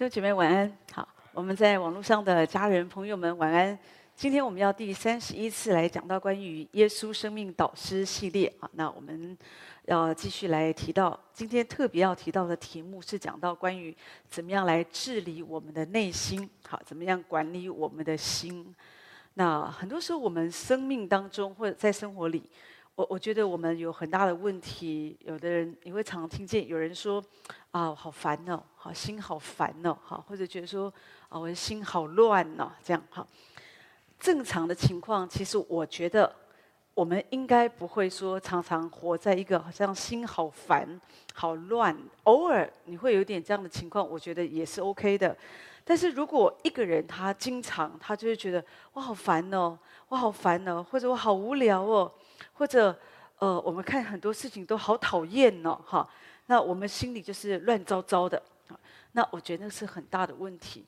各位姐妹晚安，好，我们在网络上的家人朋友们晚安。今天我们要第三十一次来讲到关于耶稣生命导师系列啊，那我们要继续来提到，今天特别要提到的题目是讲到关于怎么样来治理我们的内心，好，怎么样管理我们的心。那很多时候我们生命当中或者在生活里。我我觉得我们有很大的问题，有的人你会常听见有人说，啊，好烦哦，好心好烦哦，好，或者觉得说，啊，我的心好乱哦，这样哈。正常的情况，其实我觉得我们应该不会说常常活在一个好像心好烦、好乱。偶尔你会有点这样的情况，我觉得也是 OK 的。但是如果一个人他经常他就会觉得我好烦哦，我好烦哦，或者我好无聊哦。或者，呃，我们看很多事情都好讨厌哦，哈，那我们心里就是乱糟糟的，那我觉得那是很大的问题。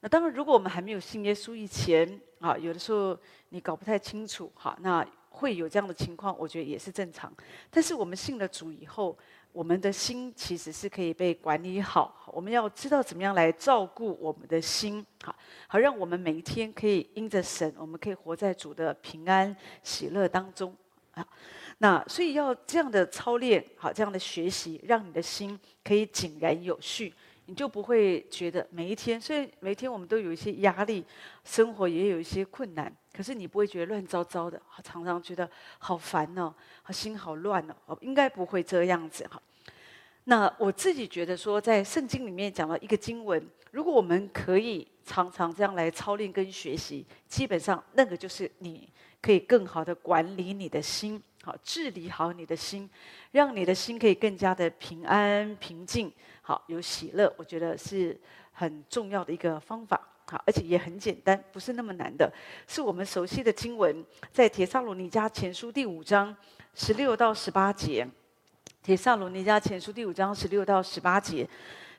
那当然，如果我们还没有信耶稣以前，啊，有的时候你搞不太清楚，哈，那会有这样的情况，我觉得也是正常。但是我们信了主以后，我们的心其实是可以被管理好，我们要知道怎么样来照顾我们的心，好，好让我们每一天可以因着神，我们可以活在主的平安喜乐当中。啊，那所以要这样的操练，好，这样的学习，让你的心可以井然有序，你就不会觉得每一天，所以每一天我们都有一些压力，生活也有一些困难，可是你不会觉得乱糟糟的，常常觉得好烦哦，好心好乱哦，应该不会这样子哈。那我自己觉得说，在圣经里面讲到一个经文，如果我们可以常常这样来操练跟学习，基本上那个就是你。可以更好的管理你的心，好，治理好你的心，让你的心可以更加的平安平静，好，有喜乐。我觉得是很重要的一个方法，好，而且也很简单，不是那么难的。是我们熟悉的经文，在帖撒罗尼迦前书第五章十六到十八节。帖撒罗尼迦前书第五章十六到十八节。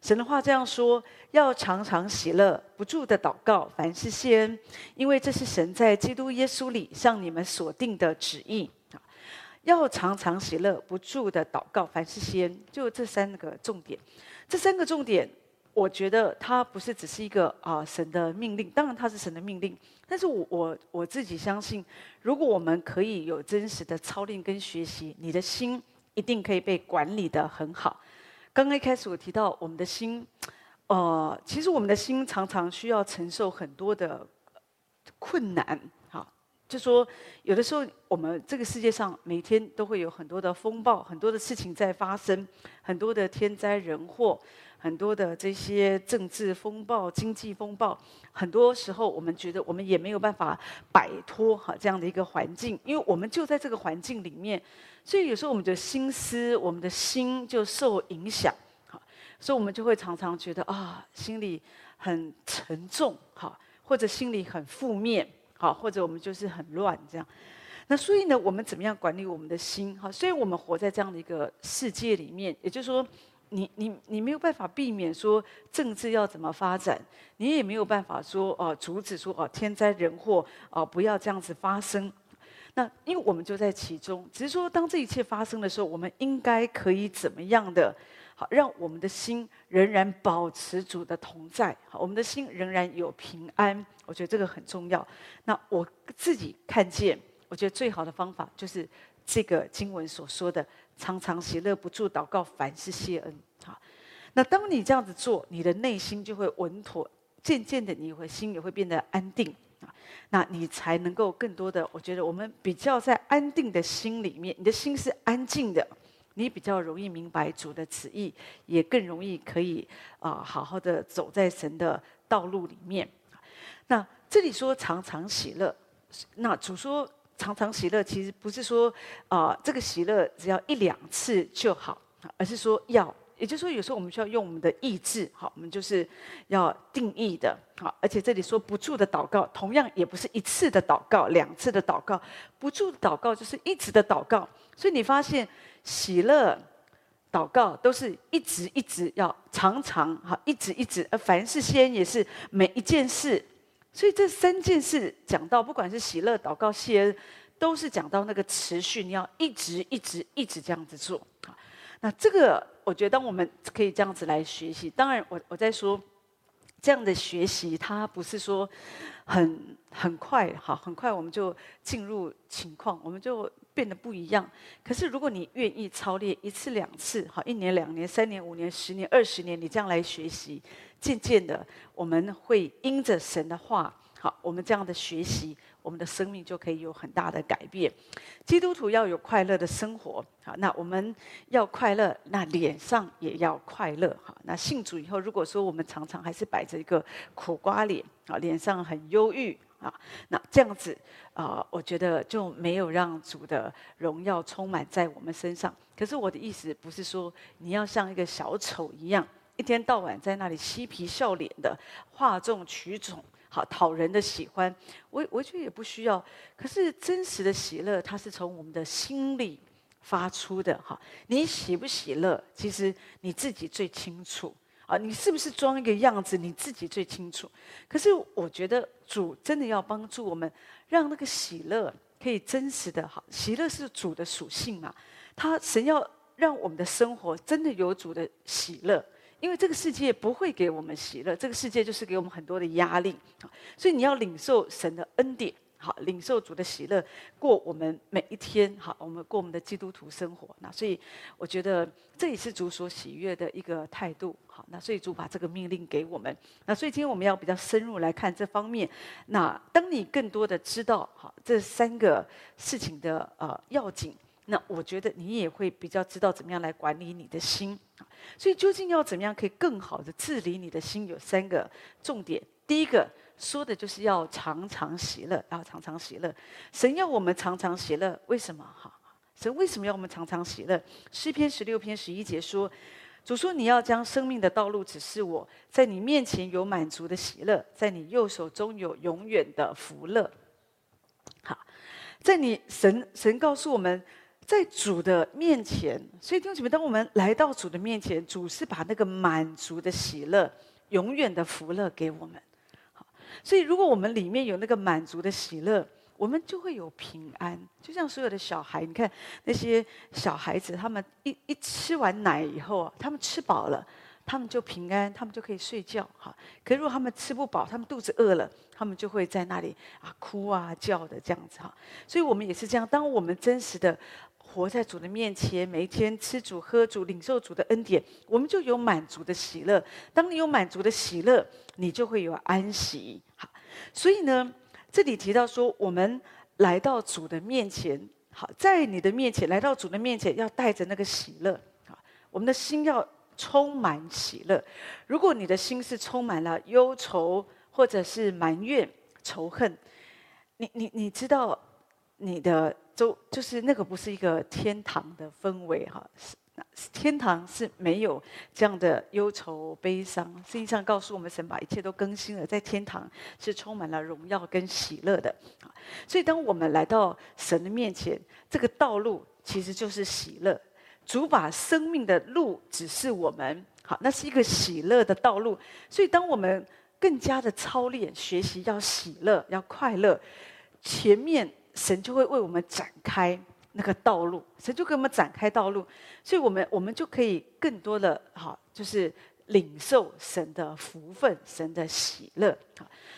神的话这样说：要常常喜乐，不住的祷告，凡事谢恩，因为这是神在基督耶稣里向你们所定的旨意。要常常喜乐，不住的祷告，凡事谢恩，就这三个重点。这三个重点，我觉得它不是只是一个啊神的命令，当然它是神的命令，但是我我我自己相信，如果我们可以有真实的操练跟学习，你的心一定可以被管理得很好。刚刚一开始我提到我们的心，呃，其实我们的心常常需要承受很多的困难，哈，就说有的时候我们这个世界上每天都会有很多的风暴，很多的事情在发生，很多的天灾人祸，很多的这些政治风暴、经济风暴，很多时候我们觉得我们也没有办法摆脱哈这样的一个环境，因为我们就在这个环境里面。所以有时候我们的心思，我们的心就受影响，好，所以我们就会常常觉得啊，心里很沉重，好，或者心里很负面，好，或者我们就是很乱这样。那所以呢，我们怎么样管理我们的心？好，所以我们活在这样的一个世界里面，也就是说，你你你没有办法避免说政治要怎么发展，你也没有办法说哦阻止说哦天灾人祸哦不要这样子发生。那因为我们就在其中，只是说当这一切发生的时候，我们应该可以怎么样的，好让我们的心仍然保持主的同在，好，我们的心仍然有平安。我觉得这个很重要。那我自己看见，我觉得最好的方法就是这个经文所说的：常常喜乐，不住祷告，凡事谢恩。好，那当你这样子做，你的内心就会稳妥，渐渐的，你会心也会变得安定。那你才能够更多的，我觉得我们比较在安定的心里面，你的心是安静的，你比较容易明白主的旨意，也更容易可以啊、好好的走在神的道路里面。那这里说常常喜乐，那主说常常喜乐，其实不是说啊、这个喜乐只要一两次就好，而是说要。也就是说，有时候我们需要用我们的意志，好，我们就是要定义的，好，而且这里说不住的祷告，同样也不是一次的祷告，两次的祷告，不住的祷告就是一直的祷告。所以你发现喜乐祷告都是一直一直要常常好，一直一直，而凡事谢恩也是每一件事。所以这三件事讲到，不管是喜乐祷告谢恩，都是讲到那个持续，你要一直一直一直这样子做。那这个。我觉得，我们可以这样子来学习，当然我，我在说，这样的学习，它不是说很很快，好，很快我们就进入情况，我们就变得不一样。可是如果你愿意操练一次两次，好，一年、两年、三年、五年、十年、二十年，你这样来学习，渐渐的，我们会因着神的话。好，我们这样的学习，我们的生命就可以有很大的改变。基督徒要有快乐的生活，好，那我们要快乐，那脸上也要快乐。好，那信主以后，如果说我们常常还是摆着一个苦瓜脸，啊，脸上很忧郁啊，那这样子啊，我觉得就没有让主的荣耀充满在我们身上。可是我的意思不是说你要像一个小丑一样，一天到晚在那里嬉皮笑脸的，哗众取宠。好讨人的喜欢，我我觉得也不需要。可是真实的喜乐，它是从我们的心里发出的。哈，你喜不喜乐，其实你自己最清楚。啊，你是不是装一个样子，你自己最清楚。可是我觉得主真的要帮助我们，让那个喜乐可以真实的。哈，喜乐是主的属性嘛，他神要让我们的生活真的有主的喜乐。因为这个世界不会给我们喜乐，这个世界就是给我们很多的压力，所以你要领受神的恩典，好，领受主的喜乐，过我们每一天，好，我们过我们的基督徒生活。那所以我觉得这也是主所喜悦的一个态度，好，那所以主把这个命令给我们。那所以今天我们要比较深入来看这方面。那当你更多的知道，好，这三个事情的呃要紧。那我觉得你也会比较知道怎么样来管理你的心，所以究竟要怎么样可以更好的治理你的心？有三个重点。第一个说的就是要常常喜乐，要常常喜乐。神要我们常常喜乐，为什么？哈，神为什么要我们常常喜乐？诗篇十六篇十一节说：“主说你要将生命的道路指示我，在你面前有满足的喜乐，在你右手中有永远的福乐。”好，在你神神告诉我们。在主的面前，所以弟兄姐妹，当我们来到主的面前，主是把那个满足的喜乐、永远的福乐给我们。好，所以如果我们里面有那个满足的喜乐，我们就会有平安。就像所有的小孩，你看那些小孩子，他们一一吃完奶以后啊，他们吃饱了，他们就平安，他们就可以睡觉。哈，可如果他们吃不饱，他们肚子饿了，他们就会在那里啊哭啊叫的这样子哈。所以我们也是这样，当我们真实的。活在主的面前，每一天吃主、喝主、领受主的恩典，我们就有满足的喜乐。当你有满足的喜乐，你就会有安息。好，所以呢，这里提到说，我们来到主的面前，好，在你的面前来到主的面前，要带着那个喜乐。好，我们的心要充满喜乐。如果你的心是充满了忧愁，或者是埋怨、仇恨，你你你知道你的。周就是那个不是一个天堂的氛围哈，是天堂是没有这样的忧愁悲伤。圣经上告诉我们，神把一切都更新了，在天堂是充满了荣耀跟喜乐的。所以当我们来到神的面前，这个道路其实就是喜乐。主把生命的路指示我们，好，那是一个喜乐的道路。所以当我们更加的操练学习要喜乐要快乐，前面。神就会为我们展开那个道路，神就给我们展开道路，所以我们我们就可以更多的好，就是领受神的福分、神的喜乐。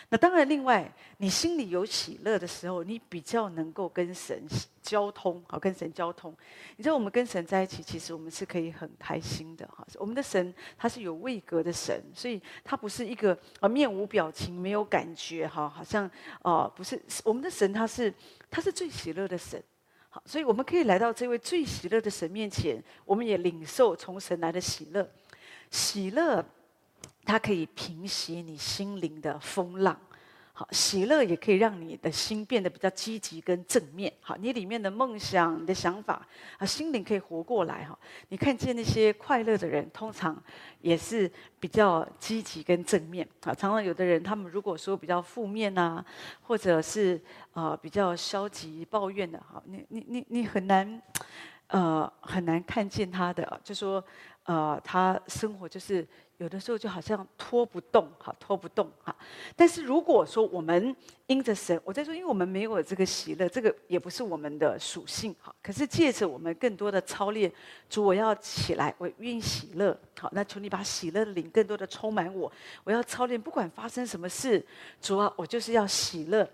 那当然，另外你心里有喜乐的时候，你比较能够跟神交通，好跟神交通。你知道，我们跟神在一起，其实我们是可以很开心的哈。我们的神他是有位格的神，所以他不是一个啊面无表情、没有感觉哈，好像啊不是我们的神，他是他是最喜乐的神。好，所以我们可以来到这位最喜乐的神面前，我们也领受从神来的喜乐，喜乐。它可以平息你心灵的风浪，好，喜乐也可以让你的心变得比较积极跟正面，好，你里面的梦想、你的想法啊，心灵可以活过来哈。你看见那些快乐的人，通常也是比较积极跟正面啊。常常有的人，他们如果说比较负面呐，或者是啊比较消极抱怨的哈，你你你你很难呃很难看见他的，就说呃他生活就是。有的时候就好像拖不动，哈，拖不动，哈。但是如果说我们因着神，我在说，因为我们没有这个喜乐，这个也不是我们的属性。好，可是借着我们更多的操练，主，我要起来，我愿意喜乐。好，那求你把喜乐的灵更多的充满我。我要操练，不管发生什么事，主啊，我就是要喜乐。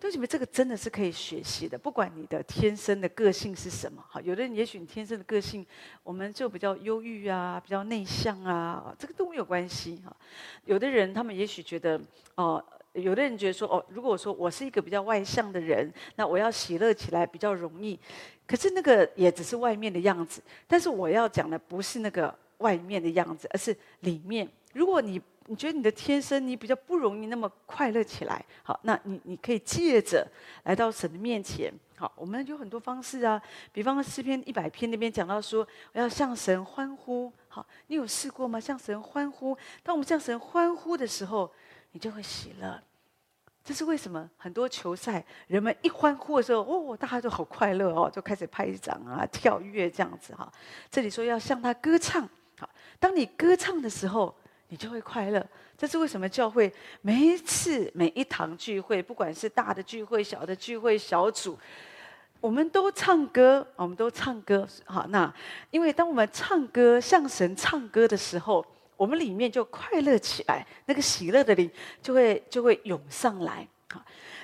同学们，这个真的是可以学习的。不管你的天生的个性是什么，好，有的人也许你天生的个性，我们就比较忧郁啊，比较内向啊，这个都没有关系哈。有的人他们也许觉得哦。有的人觉得说，哦，如果说我是一个比较外向的人，那我要喜乐起来比较容易。可是那个也只是外面的样子。但是我要讲的不是那个外面的样子，而是里面。如果你你觉得你的天生你比较不容易那么快乐起来，好，那你你可以借着来到神的面前。好，我们有很多方式啊，比方说诗篇一百篇那边讲到说，我要向神欢呼。好，你有试过吗？向神欢呼。当我们向神欢呼的时候。你就会喜乐，这是为什么？很多球赛，人们一欢呼的时候，哦，大家都好快乐哦，就开始拍掌啊、跳跃这样子哈。这里说要向他歌唱，好，当你歌唱的时候，你就会快乐。这是为什么？教会每一次每一堂聚会，不管是大的聚会、小的聚会、小组，我们都唱歌，我们都唱歌。好，那因为当我们唱歌向神唱歌的时候。我们里面就快乐起来，那个喜乐的灵就会就会涌上来。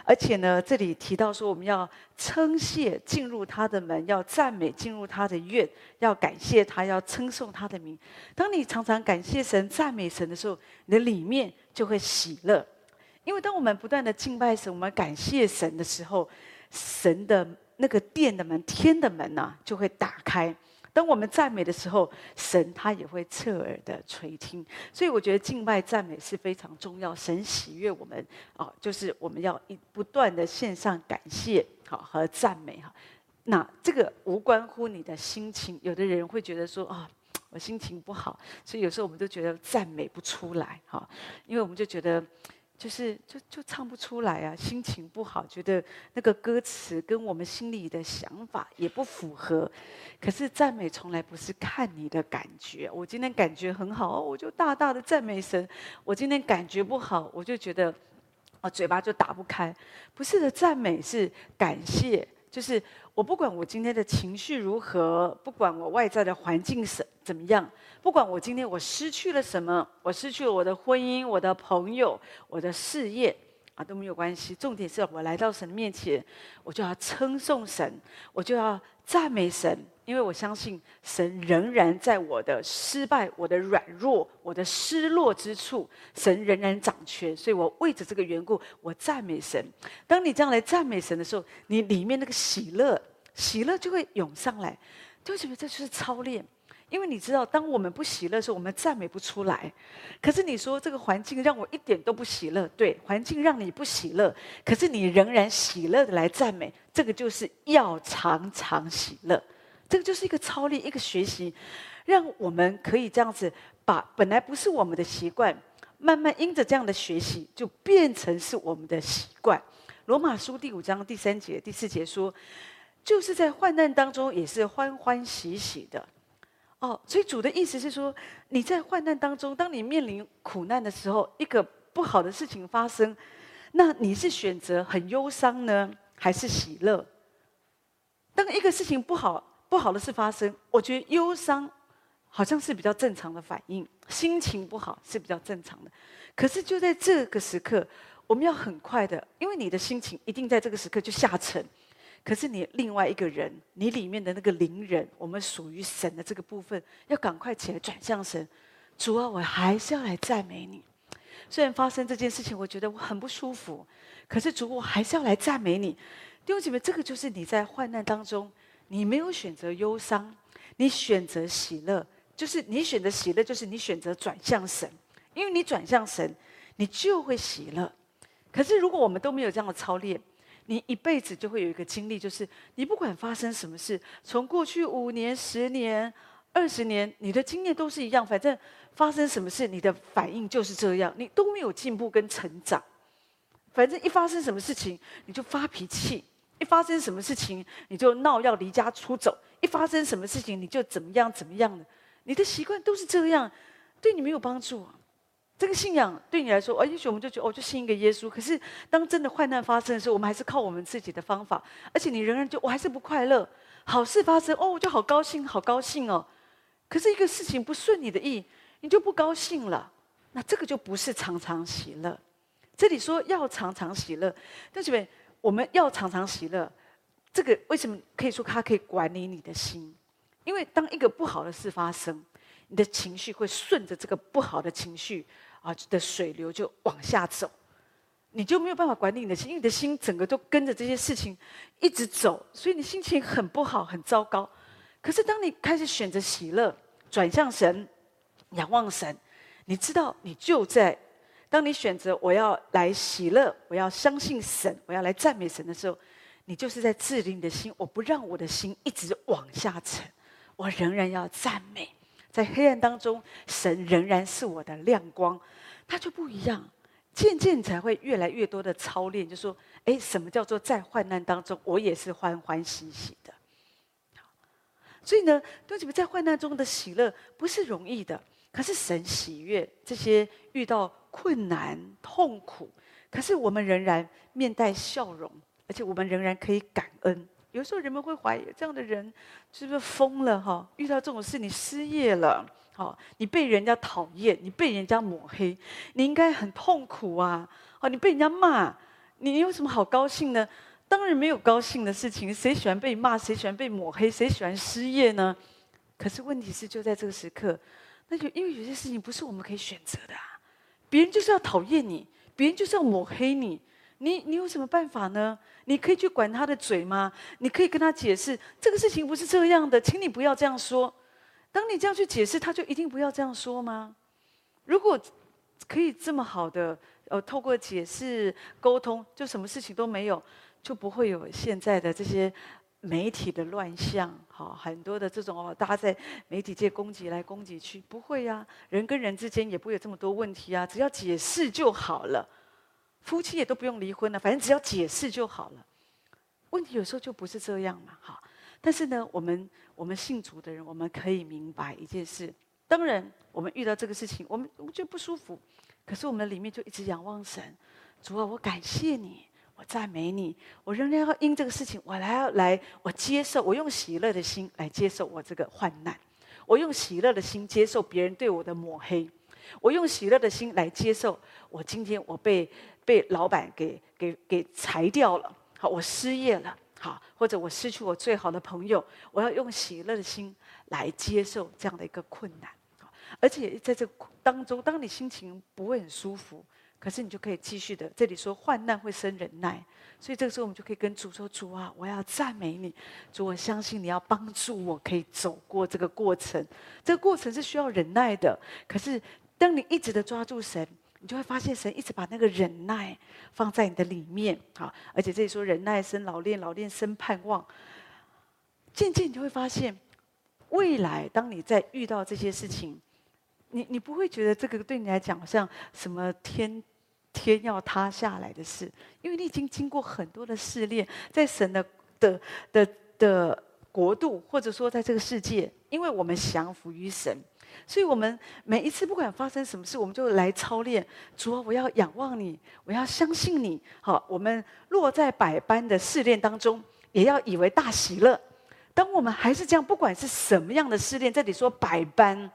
而且呢，这里提到说，我们要称谢进入他的门，要赞美进入他的院，要感谢他，要称颂他的名。当你常常感谢神、赞美神的时候，你的里面就会喜乐。因为当我们不断的敬拜神、我们感谢神的时候，神的那个殿的门、天的门呢、就会打开。当我们赞美的时候，神他也会侧耳的垂听，所以我觉得敬拜赞美是非常重要。神喜悦我们啊，就是我们要一不断的献上感谢好和赞美哈。那这个无关乎你的心情，有的人会觉得说啊，我心情不好，所以有时候我们都觉得赞美不出来哈，因为我们就觉得。就是就就唱不出来啊，心情不好，觉得那个歌词跟我们心里的想法也不符合。可是赞美从来不是看你的感觉。我今天感觉很好，我就大大的赞美神；我今天感觉不好，我就觉得啊嘴巴就打不开。不是的，赞美是感谢。就是我不管我今天的情绪如何，不管我外在的环境是怎么样，不管我今天我失去了什么，我失去了我的婚姻、我的朋友、我的事业啊都没有关系。重点是我来到神面前，我就要称颂神，我就要赞美神。因为我相信神仍然在我的失败、我的软弱、我的失落之处，神仍然掌权，所以我为着这个缘故，我赞美神。当你这样来赞美神的时候，你里面那个喜乐、喜乐就会涌上来，就会觉得这就是操练。因为你知道，当我们不喜乐的时候，我们赞美不出来。可是你说这个环境让我一点都不喜乐，对，环境让你不喜乐，可是你仍然喜乐的来赞美，这个就是要常常喜乐。这个就是一个操练，一个学习，让我们可以这样子把本来不是我们的习惯，慢慢因着这样的学习，就变成是我们的习惯。罗马书第五章第三节、第四节说，就是在患难当中也是欢欢喜喜的。哦，所以主的意思是说，你在患难当中，当你面临苦难的时候，一个不好的事情发生，那你是选择很忧伤呢，还是喜乐？当一个事情不好。不好的事发生，我觉得忧伤好像是比较正常的反应，心情不好是比较正常的。可是就在这个时刻，我们要很快的，因为你的心情一定在这个时刻就下沉。可是你另外一个人，你里面的那个灵人，我们属于神的这个部分，要赶快起来转向神。主啊，我还是要来赞美你。虽然发生这件事情，我觉得我很不舒服，可是主，我还是要来赞美你。弟兄姐妹，这个就是你在患难当中。你没有选择忧伤，你选择喜乐，就是你选择喜乐，就是你选择转向神，因为你转向神，你就会喜乐。可是如果我们都没有这样的操练，你一辈子就会有一个经历，就是你不管发生什么事，从过去五年、十年、二十年，你的经验都是一样，反正发生什么事，你的反应就是这样，你都没有进步跟成长。反正一发生什么事情，你就发脾气。一发生什么事情，你就闹要离家出走；一发生什么事情，你就怎么样怎么样的。你的习惯都是这样，对你没有帮助。这个信仰对你来说，哦，也许我们就觉得，哦，就信一个耶稣。可是当真的患难发生的时候，我们还是靠我们自己的方法，而且你仍然就我还是不快乐。好事发生，哦，我就好高兴，好高兴哦。可是一个事情不顺你的意，你就不高兴了。那这个就不是常常喜乐。这里说要常常喜乐，但是我们要常常喜乐。这个为什么可以说它可以管理你的心？因为当一个不好的事发生，你的情绪会顺着这个不好的情绪啊的水流就往下走，你就没有办法管理你的心，因为你的心整个都跟着这些事情一直走，所以你心情很不好，很糟糕。可是当你开始选择喜乐，转向神，仰望神，你知道你就在当你选择我要来喜乐，我要相信神，我要来赞美神的时候。你就是在治理你的心，我不让我的心一直往下沉，我仍然要赞美，在黑暗当中，神仍然是我的亮光，它就不一样。渐渐才会越来越多的操练，就说：哎，什么叫做在患难当中，我也是欢欢喜喜的。所以呢，对你们在患难中的喜乐不是容易的，可是神喜悦这些遇到困难痛苦，可是我们仍然面带笑容。而且我们仍然可以感恩。有时候人们会怀疑，这样的人是不是疯了？哈，遇到这种事，你失业了，好，你被人家讨厌，你被人家抹黑，你应该很痛苦啊！哦，你被人家骂，你有什么好高兴呢？当然没有高兴的事情。谁喜欢被骂？谁喜欢被抹黑？谁喜欢失业呢？可是问题是，就在这个时刻，那就因为有些事情不是我们可以选择的啊。别人就是要讨厌你，别人就是要抹黑你。你你有什么办法呢？你可以去管他的嘴吗？你可以跟他解释这个事情不是这样的，请你不要这样说。当你这样去解释，他就一定不要这样说吗？如果可以这么好的呃，透过解释沟通，就什么事情都没有，就不会有现在的这些媒体的乱象。好，很多的这种哦，大家在媒体界攻击来攻击去，不会呀。人跟人之间也不会有这么多问题啊，只要解释就好了。夫妻也都不用离婚了，反正只要解释就好了。问题有时候就不是这样嘛，哈。但是呢，我们我们信主的人，我们可以明白一件事：当然，我们遇到这个事情，我们我们就不舒服，可是我们里面就一直仰望神。主啊，我感谢你，我赞美你，我仍然要因这个事情，我来要来，我接受，我用喜乐的心来接受我这个患难，我用喜乐的心接受别人对我的抹黑，我用喜乐的心来接受我今天我被。被老板给给给裁掉了，好，我失业了，好，或者我失去我最好的朋友，我要用喜乐的心来接受这样的一个困难，而且在这当中，当你心情不会很舒服，可是你就可以继续的。这里说患难会生忍耐，所以这个时候我们就可以跟主说：“主啊，我要赞美你，主，我相信你要帮助我，可以走过这个过程。这个过程是需要忍耐的，可是当你一直的抓住神。”你就会发现，神一直把那个忍耐放在你的里面，好，而且这里说忍耐生老练，老练生盼望。渐渐你就会发现，未来当你在遇到这些事情，你你不会觉得这个对你来讲好像什么天天要塌下来的事，因为你已经经过很多的试炼，在神的的的的国度，或者说在这个世界，因为我们降服于神。所以，我们每一次不管发生什么事，我们就来操练。主啊，我要仰望你，我要相信你。好，我们落在百般的试炼当中，也要以为大喜乐。当我们还是这样，不管是什么样的试炼，这里说百般，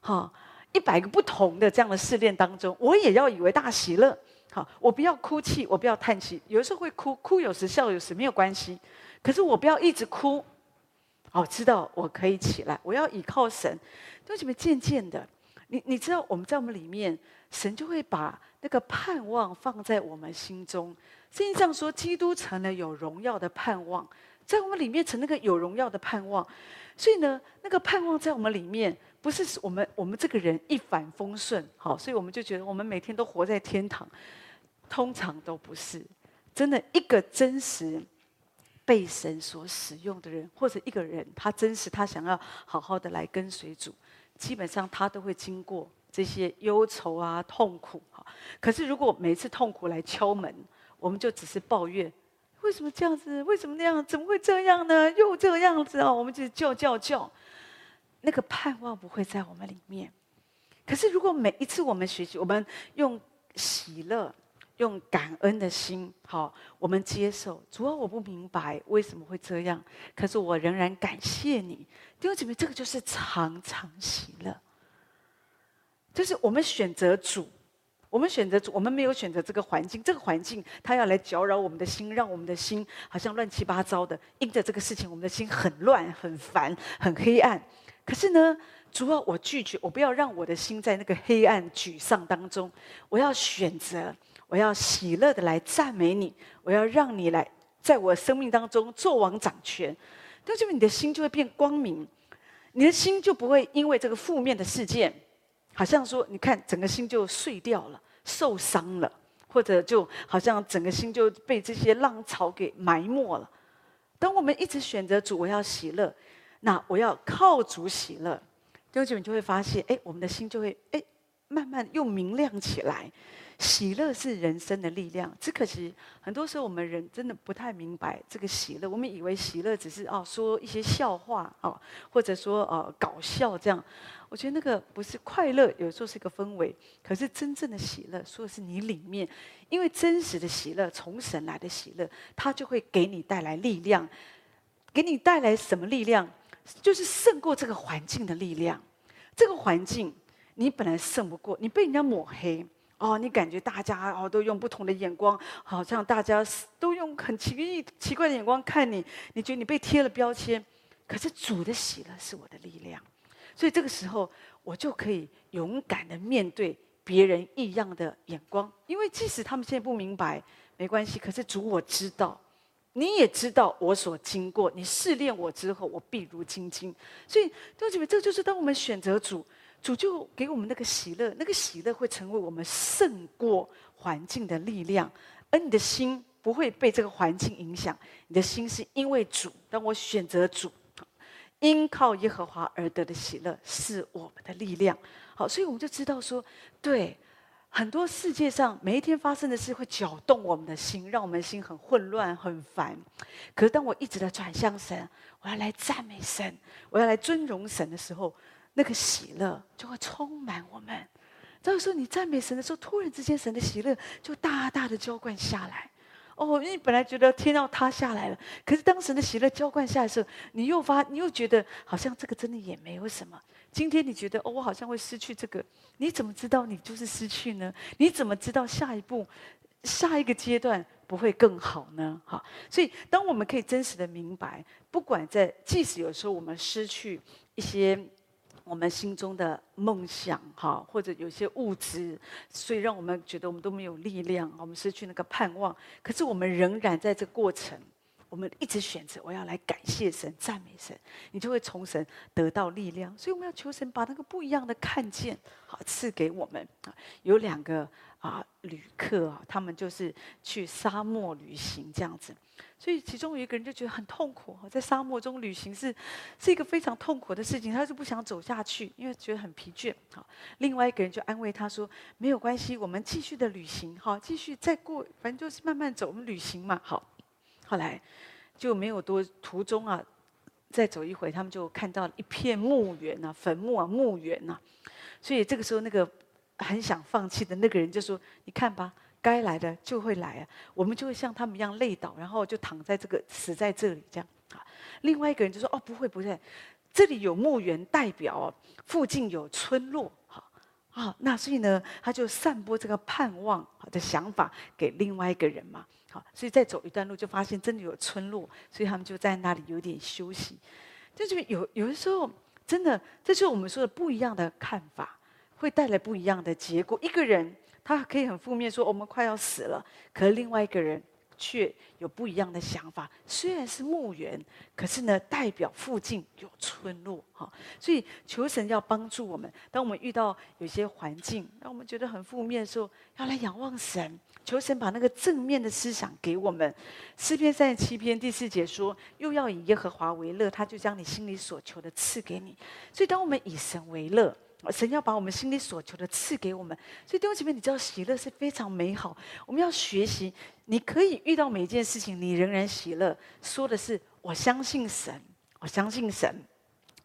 好，一百个不同的这样的试炼当中，我也要以为大喜乐。好，我不要哭泣，我不要叹气。有的时候会哭，哭有时，笑有时，没有关系。可是我不要一直哭。好，知道我可以起来，我要倚靠神。为什么渐渐的，你你知道我们在我们里面，神就会把那个盼望放在我们心中。圣经上说，基督成了有荣耀的盼望，在我们里面成那个有荣耀的盼望。所以呢，那个盼望在我们里面，不是我们我们这个人一帆风顺。好，所以我们就觉得我们每天都活在天堂，通常都不是。真的，一个真实被神所使用的人，或者一个人，他真实他想要好好的来跟随主。基本上他都会经过这些忧愁啊、痛苦哈。可是如果每次痛苦来敲门，我们就只是抱怨：为什么这样子？为什么那样？怎么会这样呢？又这个样子啊！我们就叫叫叫。那个盼望不会在我们里面。可是如果每一次我们学习，我们用喜乐、用感恩的心，好，我们接受。主要我不明白为什么会这样，可是我仍然感谢你。弟兄姐妹，这个就是常常喜乐。就是我们选择主，我们选择主，我们没有选择这个环境。这个环境它要来搅扰我们的心，让我们的心好像乱七八糟的。因着这个事情，我们的心很乱、很烦、很黑暗。可是呢，主要我拒绝，我不要让我的心在那个黑暗、沮丧当中。我要选择，我要喜乐的来赞美你。我要让你来在我生命当中做王掌权。那这么你的心就会变光明，你的心就不会因为这个负面的事件。好像说，你看，整个心就碎掉了，受伤了，或者就好像整个心就被这些浪潮给埋没了。当我们一直选择主，我要喜乐，那我要靠主喜乐，弟兄姐妹就会发现，哎，我们的心就会哎，慢慢又明亮起来。喜乐是人生的力量，只可惜很多时候我们人真的不太明白这个喜乐。我们以为喜乐只是哦说一些笑话哦，或者说呃搞笑这样。我觉得那个不是快乐，有时候是个氛围。可是真正的喜乐，说的是你里面，因为真实的喜乐，从神来的喜乐，它就会给你带来力量。给你带来什么力量？就是胜过这个环境的力量。这个环境你本来胜不过，你被人家抹黑。哦，你感觉大家哦都用不同的眼光，好像大家都用很奇异、奇怪的眼光看你，你觉得你被贴了标签。可是主的喜乐是我的力量，所以这个时候我就可以勇敢的面对别人异样的眼光，因为即使他们现在不明白，没关系。可是主我知道，你也知道我所经过，你试炼我之后，我必如精金。所以弟兄姐妹，这就是当我们选择主。主就给我们那个喜乐，那个喜乐会成为我们胜过环境的力量，而你的心不会被这个环境影响。你的心是因为主，当我选择主，因靠耶和华而得的喜乐是我们的力量。好，所以我们就知道说，对很多世界上每一天发生的事会搅动我们的心，让我们心很混乱、很烦。可是当我一直的转向神，我要来赞美神，我要来尊荣神的时候。那个喜乐就会充满我们。这个时候，你赞美神的时候，突然之间，神的喜乐就大大的浇灌下来。哦，你本来觉得天要塌下来了，可是当神的喜乐浇灌下来的时候，你又发，你又觉得好像这个真的也没有什么。今天你觉得哦，我好像会失去这个，你怎么知道你就是失去呢？你怎么知道下一步、下一个阶段不会更好呢？哈，所以当我们可以真实的明白，不管在，即使有时候我们失去一些。我们心中的梦想，哈，或者有些物质，所以让我们觉得我们都没有力量，我们失去那个盼望。可是我们仍然在这过程，我们一直选择我要来感谢神、赞美神，你就会从神得到力量。所以我们要求神把那个不一样的看见，好赐给我们。啊，有两个啊旅客啊，他们就是去沙漠旅行这样子。所以其中有一个人就觉得很痛苦，在沙漠中旅行是是一个非常痛苦的事情，他就不想走下去，因为觉得很疲倦。好，另外一个人就安慰他说：“没有关系，我们继续的旅行，好，继续再过，反正就是慢慢走，我们旅行嘛。”好，后来就没有多途中啊，再走一回，他们就看到一片墓园啊，坟墓啊，墓园啊。所以这个时候，那个很想放弃的那个人就说：“你看吧。”该来的就会来啊，我们就会像他们一样累倒，然后就躺在这个死在这里这样啊。另外一个人就说：“哦，不会不会，这里有墓园，代表附近有村落，好啊。那所以呢，他就散播这个盼望的想法给另外一个人嘛。好，所以再走一段路，就发现真的有村落，所以他们就在那里有点休息。这就有有的时候，真的，这就是我们说的不一样的看法，会带来不一样的结果。一个人。他可以很负面说我们快要死了，可另外一个人却有不一样的想法。虽然是墓园，可是呢，代表附近有村落哈。所以求神要帮助我们，当我们遇到有些环境让我们觉得很负面的时候，要来仰望神，求神把那个正面的思想给我们。诗篇三十七篇第四节说：“又要以耶和华为乐，他就将你心里所求的赐给你。”所以当我们以神为乐。神要把我们心里所求的赐给我们，所以弟兄姐妹，你知道喜乐是非常美好。我们要学习，你可以遇到每一件事情，你仍然喜乐。说的是我相信神，我相信神，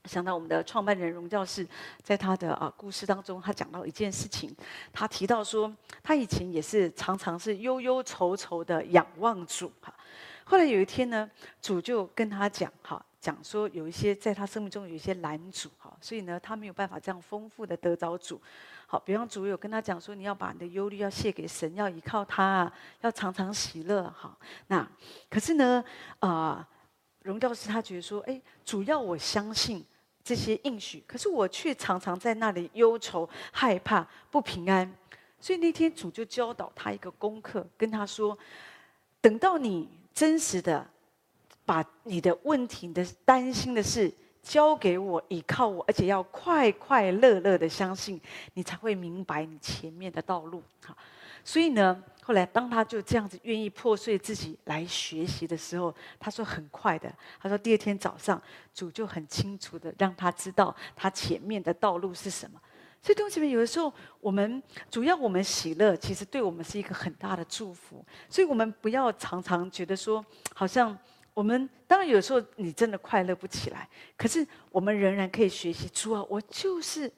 想到我们的创办人荣教士，在他的啊故事当中，他讲到一件事情，他提到说，他以前也是常常是忧忧愁愁的仰望主哈。后来有一天呢，主就跟他讲哈，讲说有一些在他生命中有一些拦阻哈，所以呢，他没有办法这样丰富的得着主。好，比方主有跟他讲说，你要把你的忧虑要卸给神，要依靠他，要常常喜乐哈。那可是呢，啊、呃，荣教师他觉得说，哎，主要我相信。这些应许，可是我却常常在那里忧愁、害怕、不平安。所以那天主就教导他一个功课，跟他说：等到你真实的把你的问题、你的担心的事交给我，依靠我，而且要快快乐乐的相信，你才会明白你前面的道路。好，所以呢。后来，当他就这样子愿意破碎自己来学习的时候，他说很快的，他说第二天早上，主就很清楚的让他知道他前面的道路是什么。所以，弟兄姐妹，有的时候我们主要我们喜乐，其实对我们是一个很大的祝福。所以我们不要常常觉得说，好像我们当然有时候你真的快乐不起来，可是我们仍然可以学习主啊，我就是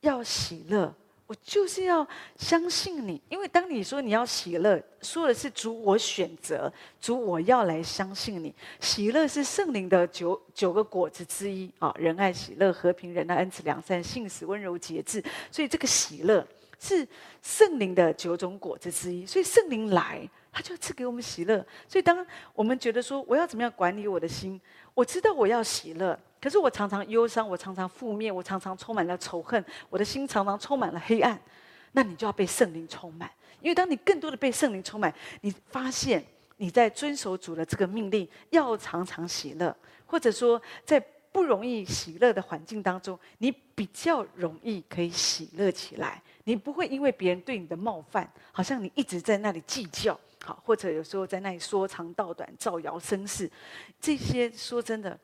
要喜乐。我就是要相信你，因为当你说你要喜乐，说的是主我选择，主我要来相信你。喜乐是圣灵的九九个果子之一啊，仁爱、喜乐、和平、仁爱、恩慈、良善、信实、温柔、节制。所以这个喜乐是圣灵的九种果子之一。所以圣灵来，他就赐给我们喜乐。所以当我们觉得说我要怎么样管理我的心，我知道我要喜乐。可是我常常忧伤，我常常负面，我常常充满了仇恨，我的心常常充满了黑暗。那你就要被圣灵充满，因为当你更多的被圣灵充满，你发现你在遵守主的这个命令，要常常喜乐，或者说在不容易喜乐的环境当中，你比较容易可以喜乐起来。你不会因为别人对你的冒犯，好像你一直在那里计较，好，或者有时候在那里说长道短、造谣生事，这些说真的。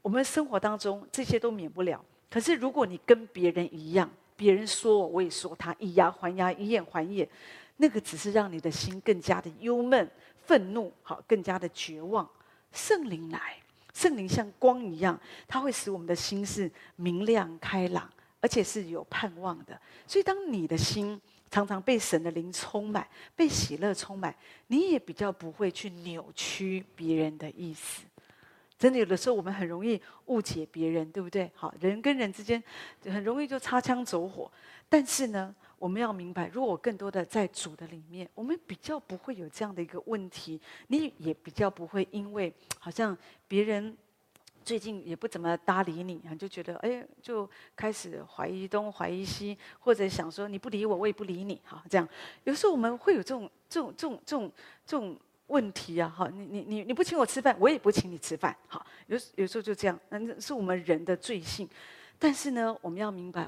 我们生活当中这些都免不了，可是如果你跟别人一样，别人说我，我也说他，以牙还牙，以眼还眼，那个只是让你的心更加的忧闷、愤怒，好，更加的绝望。圣灵来，圣灵像光一样，它会使我们的心是明亮开朗，而且是有盼望的。所以，当你的心常常被神的灵充满，被喜乐充满，你也比较不会去扭曲别人的意思。真的，有的时候我们很容易误解别人，对不对？好，人跟人之间很容易就擦枪走火。但是呢，我们要明白，如果我更多的在主的里面，我们比较不会有这样的一个问题。你也比较不会因为好像别人最近也不怎么搭理你，就觉得哎，就开始怀疑东怀疑西，或者想说你不理我，我也不理你。哈，这样有时候我们会有这种这种这种这种这种。问题啊，哈，你你你你不请我吃饭，我也不请你吃饭，好，有有时候就这样，那是我们人的罪性。但是呢，我们要明白，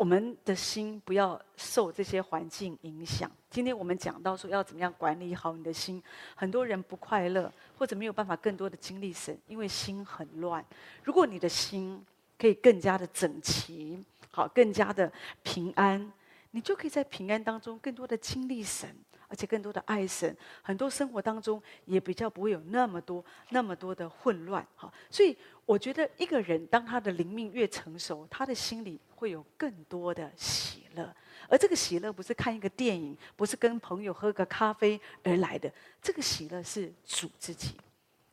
我们的心不要受这些环境影响。今天我们讲到说要怎么样管理好你的心，很多人不快乐，或者没有办法更多的经历神，因为心很乱。如果你的心可以更加的整齐，好，更加的平安，你就可以在平安当中更多的经历神。而且更多的爱神，很多生活当中也比较不会有那么多、那么多的混乱。哈，所以我觉得一个人当他的灵命越成熟，他的心里会有更多的喜乐。而这个喜乐不是看一个电影，不是跟朋友喝个咖啡而来的，这个喜乐是主自己。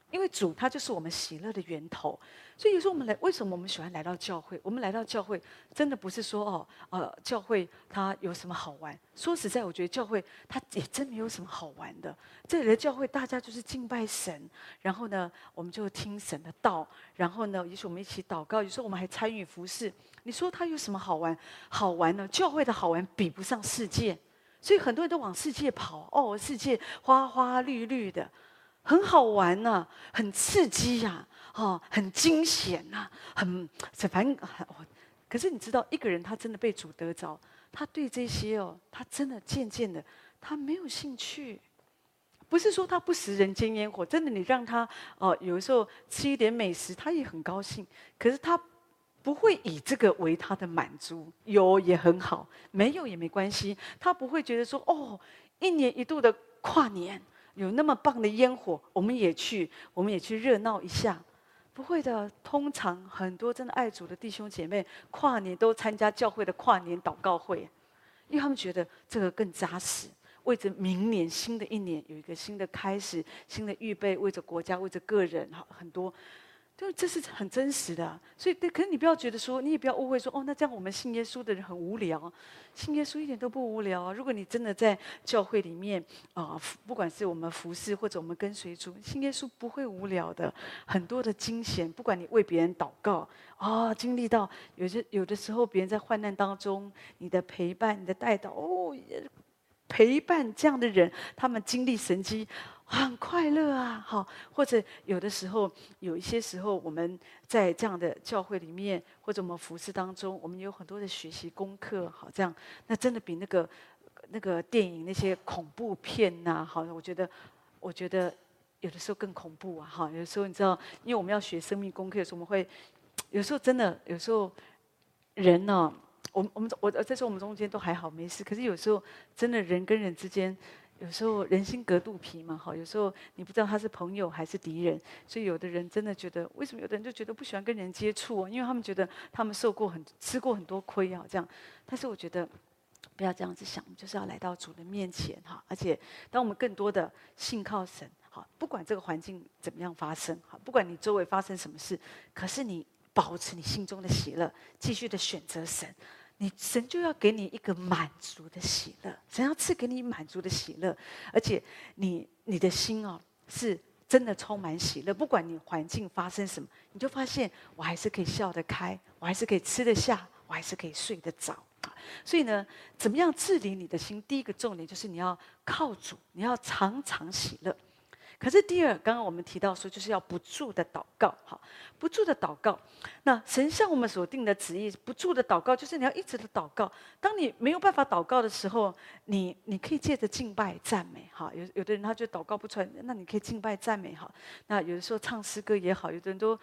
因为主他就是我们喜乐的源头，所以有时候我们来，为什么我们喜欢来到教会？我们来到教会，真的不是说哦，呃，教会它有什么好玩？说实在，我觉得教会它也真没有什么好玩的。这里的教会大家就是敬拜神，然后呢，我们就听神的道，然后呢，也许我们一起祷告，有时候我们还参与服侍。你说它有什么好玩？好玩呢？教会的好玩比不上世界，所以很多人都往世界跑。哦，世界花花绿绿的。很好玩呐、啊，很刺激呀、哦，很惊险呐、啊，很反正很。可是你知道，一个人他真的被主得着，他对这些哦，他真的渐渐的，他没有兴趣。不是说他不食人间烟火，真的，你让他哦，有时候吃一点美食，他也很高兴。可是他不会以这个为他的满足，有也很好，没有也没关系。他不会觉得说，哦，一年一度的跨年。有那么棒的烟火，我们也去，我们也去热闹一下。不会的。通常很多真的爱主的弟兄姐妹，跨年都参加教会的跨年祷告会，因为他们觉得这个更扎实，为着明年新的一年有一个新的开始、新的预备，为着国家、为着个人，哈，很多。就这是很真实的，所以对，可是你不要觉得说，你也不要误会说，哦，那这样我们信耶稣的人很无聊，信耶稣一点都不无聊啊！如果你真的在教会里面啊，呃，不管是我们服侍或者我们跟随主，信耶稣不会无聊的，很多的惊险，不管你为别人祷告啊，经历到有些有的时候别人在患难当中，你的陪伴、你的带导，哦，陪伴这样的人，他们经历神迹。很快乐啊，好，或者有的时候，有一些时候，我们在这样的教会里面，或者我们服侍当中，我们有很多的学习功课，好，这样，那真的比那个那个电影那些恐怖片呐、啊，好，我觉得，我觉得有的时候更恐怖啊，哈，有时候你知道，因为我们要学生命功课有时候，我们会有时候真的，有时候人呢、啊，我我们我在说我们中间都还好没事，可是有时候真的人跟人之间。有时候人心隔肚皮嘛，哈，有时候你不知道他是朋友还是敌人，所以有的人真的觉得，为什么有的人就觉得不喜欢跟人接触啊？因为他们觉得他们受过很吃过很多亏啊，这样。但是我觉得不要这样子想，就是要来到主的面前哈，而且当我们更多的信靠神，哈，不管这个环境怎么样发生，哈，不管你周围发生什么事，可是你保持你心中的喜乐，继续的选择神。你神就要给你一个满足的喜乐，神要赐给你满足的喜乐，而且你你的心哦是真的充满喜乐，不管你环境发生什么，你就发现我还是可以笑得开，我还是可以吃得下，我还是可以睡得着。所以呢，怎么样治理你的心？第一个重点就是你要靠主，你要常常喜乐。可是第二，刚刚我们提到说，就是要不住的祷告，哈，不住的祷告。那神向我们所定的旨意，不住的祷告，就是你要一直的祷告。当你没有办法祷告的时候，你你可以借着敬拜赞美，哈，有有的人他就祷告不出来，那你可以敬拜赞美，哈。那有的时候唱诗歌也好，有的人都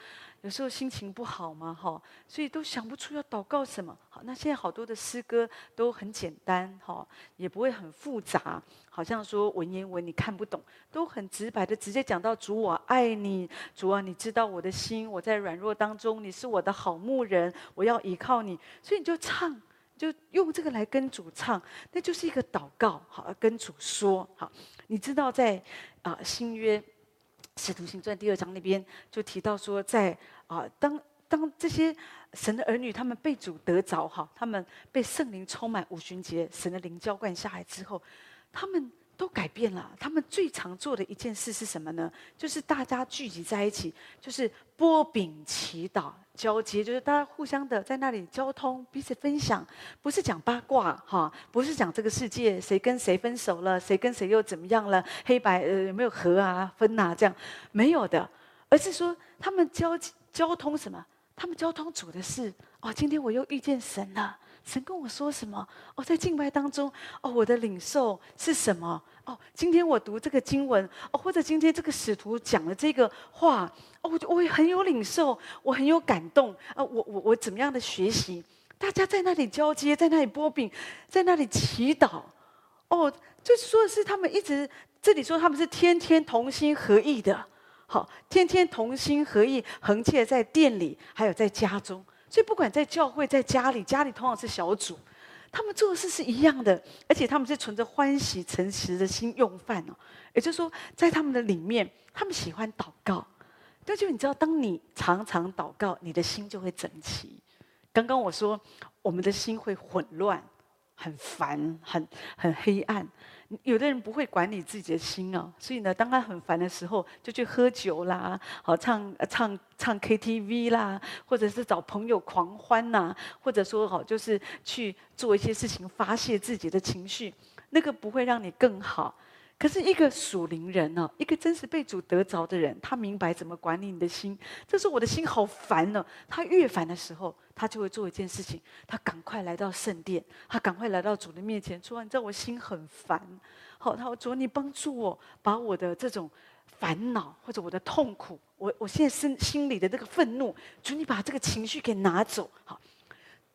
有时候心情不好嘛，哈，所以都想不出要祷告什么。好，那现在好多的诗歌都很简单，哈，也不会很复杂。好像说文言文你看不懂，都很直白的直接讲到主，我爱你，主啊，你知道我的心，我在软弱当中，你是我的好牧人，我要依靠你，所以你就唱，就用这个来跟主唱，那就是一个祷告，好，跟主说，好，你知道在啊新约使徒行传第二章那边就提到说在，啊当当这些神的儿女他们被主得着哈，他们被圣灵充满五旬节，神的灵浇灌下来之后。他们都改变了。他们最常做的一件事是什么呢？就是大家聚集在一起，就是波饼祈祷交接，就是大家互相的在那里交通，彼此分享，不是讲八卦哈，不是讲这个世界谁跟谁分手了，谁跟谁又怎么样了，黑白呃有没有合啊分啊这样没有的，而是说他们交交通什么？他们交通主的事哦，今天我又遇见神了。神跟我说什么？哦，在敬拜当中，哦，我的领受是什么？哦，今天我读这个经文，哦，或者今天这个使徒讲的这个话，哦，我我也很有领受，我很有感动啊，我我我怎么样的学习？大家在那里交接，在那里擘饼，在那里祈祷，哦，就说的是他们一直这里说他们是天天同心合意的，好，天天同心合意，横切在店里，还有在家中。所以不管在教会、在家里，家里通常是小组，他们做事是一样的，而且他们是存着欢喜、诚实的心用饭哦。也就是说，在他们的里面，他们喜欢祷告。但就你知道，当你常常祷告，你的心就会整齐。刚刚我说，我们的心会混乱、很烦、很很黑暗。有的人不会管理自己的心哦，所以呢，当他很烦的时候，就去喝酒啦，好唱唱唱 KTV 啦，或者是找朋友狂欢呐，或者说好就是去做一些事情发泄自己的情绪，那个不会让你更好。可是一个属灵人呢，一个真实被主得着的人，他明白怎么管理你的心。这是我的心好烦呢，他越烦的时候，他就会做一件事情，他赶快来到圣殿，他赶快来到主的面前，说：“你知道我心很烦，好，他说主，你帮助我把我的这种烦恼或者我的痛苦，我我现在心心里的这个愤怒，主你把这个情绪给拿走。”好，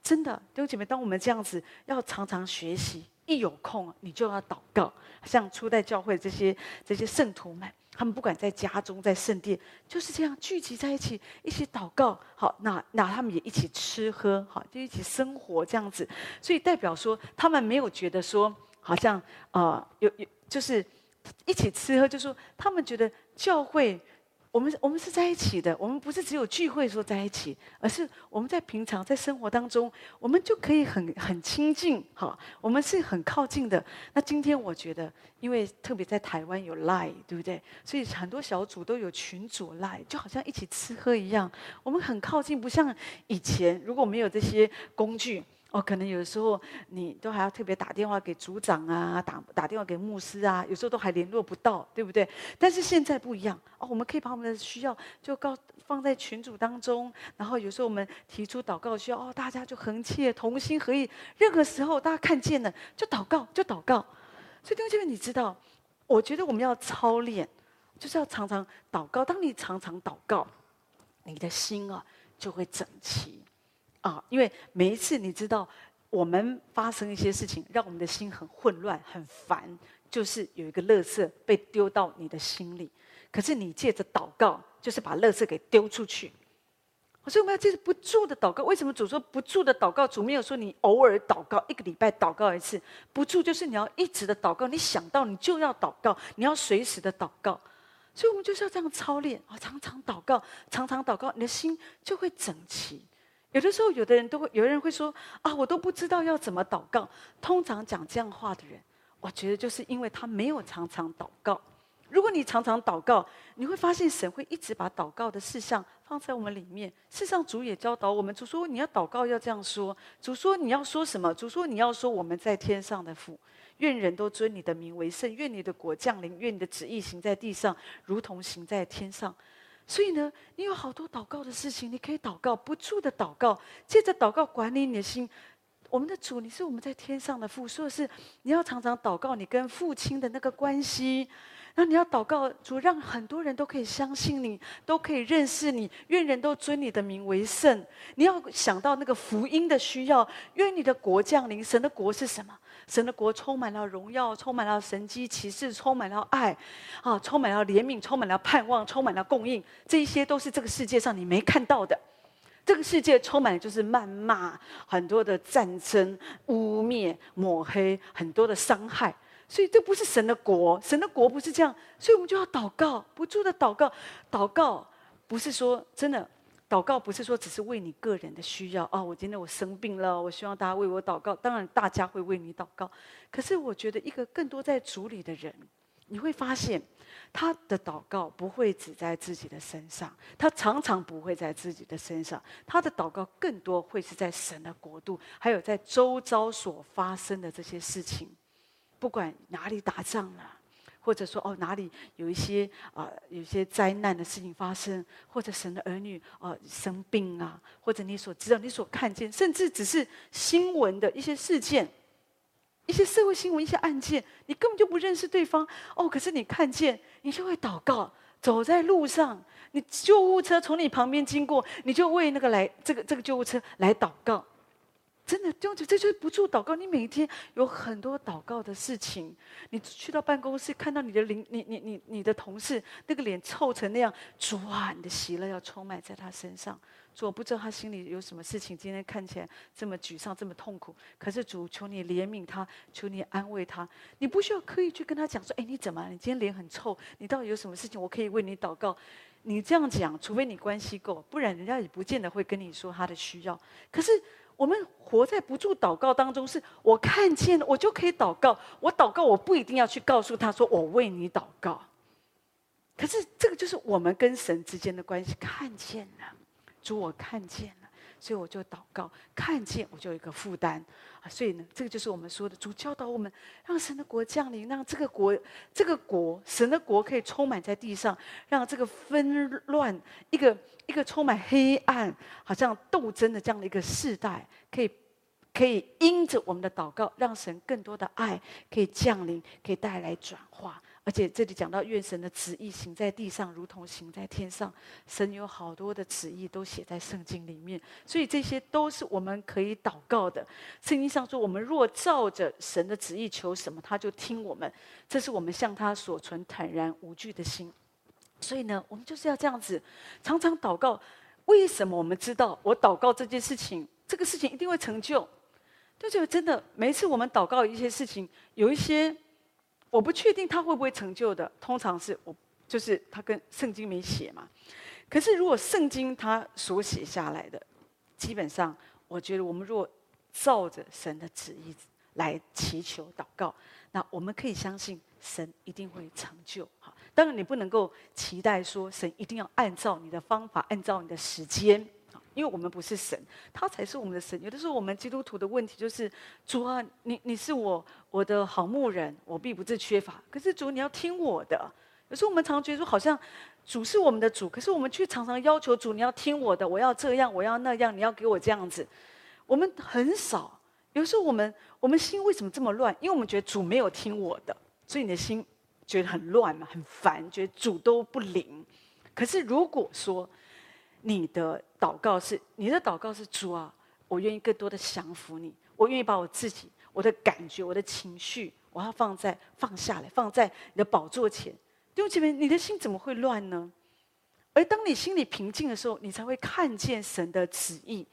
真的弟兄姐妹，当我们这样子要常常学习。一有空你就要祷告。像初代教会这些这些圣徒们，他们不管在家中在圣殿，就是这样聚集在一起，一起祷告。好，那那他们也一起吃喝，好，就一起生活这样子。所以代表说，他们没有觉得说，好像啊、呃，有有就是一起吃喝，就是说他们觉得教会。我们我们是在一起的，我们不是只有聚会说在一起，而是我们在平常在生活当中，我们就可以很很亲近，哈，我们是很靠近的。那今天我觉得，因为特别在台湾有 Line，对不对？所以很多小组都有群组 Line，就好像一起吃喝一样，我们很靠近，不像以前如果没有这些工具。哦，可能有时候你都还要特别打电话给组长啊，打打电话给牧师啊，有时候都还联络不到，对不对？但是现在不一样哦，我们可以把我们的需要就告放在群组当中，然后有时候我们提出祷告需要哦，大家就恒切同心合意，任何时候大家看见了就祷告就祷告。所以弟兄姐妹，你知道，我觉得我们要操练，就是要常常祷告。当你常常祷告，你的心啊就会整齐。啊，因为每一次你知道，我们发生一些事情，让我们的心很混乱、很烦，就是有一个垃圾被丢到你的心里。可是你借着祷告，就是把垃圾给丢出去。所以我们要借着不住的祷告。为什么主说不住的祷告？主没有说你偶尔祷告，一个礼拜祷告一次。不住就是你要一直的祷告，你想到你就要祷告，你要随时的祷告。所以我们就是要这样操练啊，常常祷告，常常祷告，你的心就会整齐。有的时候，有的人都会，有的人会说：“啊，我都不知道要怎么祷告。”通常讲这样话的人，我觉得就是因为他没有常常祷告。如果你常常祷告，你会发现神会一直把祷告的事项放在我们里面。事实上，主也教导我们，主说你要祷告要这样说。主说你要说什么？主说你要说我们在天上的父，愿人都尊你的名为圣，愿你的国降临，愿你的旨意行在地上，如同行在天上。所以呢，你有好多祷告的事情，你可以祷告，不住的祷告，借着祷告管理你的心。我们的主，你是我们在天上的父，说的是你要常常祷告你跟父亲的那个关系。那你要祷告主，让很多人都可以相信你，都可以认识你，愿人都尊你的名为圣。你要想到那个福音的需要，愿你的国降临。神的国是什么？神的国充满了荣耀，充满了神迹奇事，充满了爱，啊，充满了怜悯，充满了盼望，充满了供应。这一些都是这个世界上你没看到的。这个世界充满就是谩骂，很多的战争、污蔑、抹黑，很多的伤害。所以这不是神的国，神的国不是这样。所以我们就要祷告，不住的祷告。祷告不是说真的。祷告不是说只是为你个人的需要啊！我今天我生病了，我希望大家为我祷告。当然，大家会为你祷告。可是，我觉得一个更多在主里的人，你会发现他的祷告不会只在自己的身上，他常常不会在自己的身上。他的祷告更多会是在神的国度，还有在周遭所发生的这些事情，不管哪里打仗了。或者说哦，哪里有一些啊、有些灾难的事情发生，或者神的儿女啊、生病啊，或者你所知道、你所看见，甚至只是新闻的一些事件，一些社会新闻、一些案件，你根本就不认识对方哦，可是你看见，你就会祷告。走在路上，你救护车从你旁边经过，你就为那个来这个这个救护车来祷告。真的，就这就是不住祷告。你每一天有很多祷告的事情。你去到办公室，看到你的邻，你你你你的同事那个脸臭成那样，主啊，你的喜乐要充满在他身上。主，我不知道他心里有什么事情，今天看起来这么沮丧，这么痛苦。可是主，求你怜悯他，求你安慰他。你不需要刻意去跟他讲说，哎，你怎么？你今天脸很臭，你到底有什么事情？我可以为你祷告。你这样讲，除非你关系够，不然人家也不见得会跟你说他的需要。可是。我们活在不住祷告当中，是我看见了，我就可以祷告。我祷告，我不一定要去告诉他说我为你祷告。可是这个就是我们跟神之间的关系，看见了，主，我看见了。所以我就祷告，看见我就有一个负担啊！所以呢，这个就是我们说的，主教导我们，让神的国降临，让这个国、这个国、神的国可以充满在地上，让这个纷乱、一个一个充满黑暗、好像斗争的这样的一个世代，可以可以因着我们的祷告，让神更多的爱可以降临，可以带来转化。而且这里讲到愿神的旨意行在地上，如同行在天上。神有好多的旨意都写在圣经里面，所以这些都是我们可以祷告的。圣经上说，我们若照着神的旨意求什么，他就听我们。这是我们向他所存坦然无惧的心。所以呢，我们就是要这样子，常常祷告。为什么我们知道我祷告这件事情，这个事情一定会成就？就是真的，每一次我们祷告一些事情，有一些。我不确定他会不会成就的，通常是我就是他跟圣经没写嘛。可是如果圣经他所写下来的，基本上我觉得我们若照着神的旨意来祈求祷告，那我们可以相信神一定会成就。哈，当然你不能够期待说神一定要按照你的方法，按照你的时间。因为我们不是神，他才是我们的神。有的时候我们基督徒的问题就是：主啊，你你是我我的好牧人，我必不致缺乏。可是主，你要听我的。有时候我们常常觉得说，好像主是我们的主，可是我们却常常要求主，你要听我的，我要这样，我要那样，你要给我这样子。我们很少。有时候我们我们心为什么这么乱？因为我们觉得主没有听我的，所以你的心觉得很乱嘛，很烦，觉得主都不灵。可是如果说，你的祷告是，你的祷告是主啊，我愿意更多的降服你，我愿意把我自己、我的感觉、我的情绪，我要放在放下来，放在你的宝座前。弟兄姐妹，你的心怎么会乱呢？而当你心里平静的时候，你才会看见神的旨意，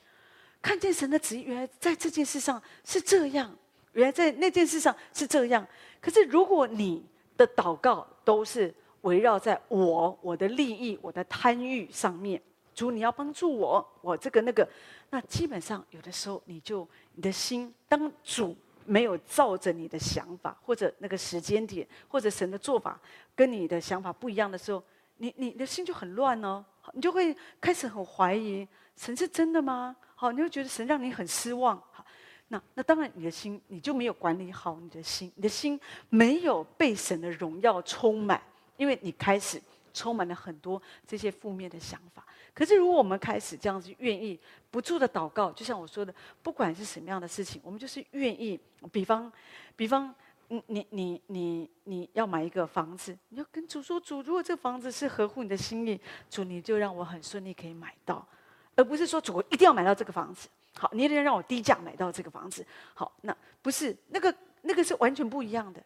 看见神的旨意，原来在这件事上是这样，原来在那件事上是这样。可是如果你的祷告都是围绕在我、我的利益、我的贪欲上面。主，你要帮助我，我这个那个，那基本上有的时候，你就你的心，当主没有照着你的想法，或者那个时间点，或者神的做法跟你的想法不一样的时候，你你的心就很乱哦，你就会开始很怀疑神是真的吗？好，你会觉得神让你很失望。好，那那当然，你的心你就没有管理好你的心，你的心没有被神的荣耀充满，因为你开始充满了很多这些负面的想法。可是，如果我们开始这样子愿意不住的祷告，就像我说的，不管是什么样的事情，我们就是愿意。比方，比方，你你你你你要买一个房子，你要跟主说：主，如果这房子是合乎你的心意，主你就让我很顺利可以买到，而不是说主我一定要买到这个房子。好，你一定要让我低价买到这个房子。好，那不是那个那个是完全不一样的。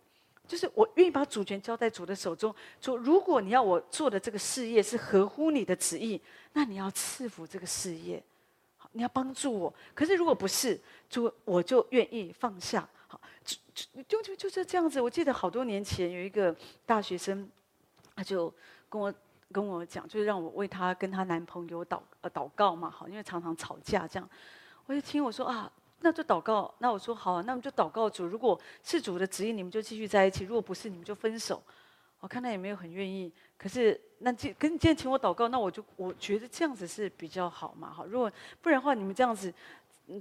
就是我愿意把主权交在主的手中。主，如果你要我做的这个事业是合乎你的旨意，那你要赐福这个事业，好，你要帮助我。可是如果不是，主，我就愿意放下。好，就就就就是这样子。我记得好多年前有一个大学生，他就跟我跟我讲，就是让我为他跟他男朋友祷呃祷告嘛，好，因为常常吵架这样。我就听我说啊。那就祷告，那我说好啊，那我们就祷告主，如果是主的旨意，你们就继续在一起；如果不是，你们就分手。我看他也没有很愿意，可是那今跟你今天请我祷告，那我就我觉得这样子是比较好嘛，好。如果不然的话，你们这样子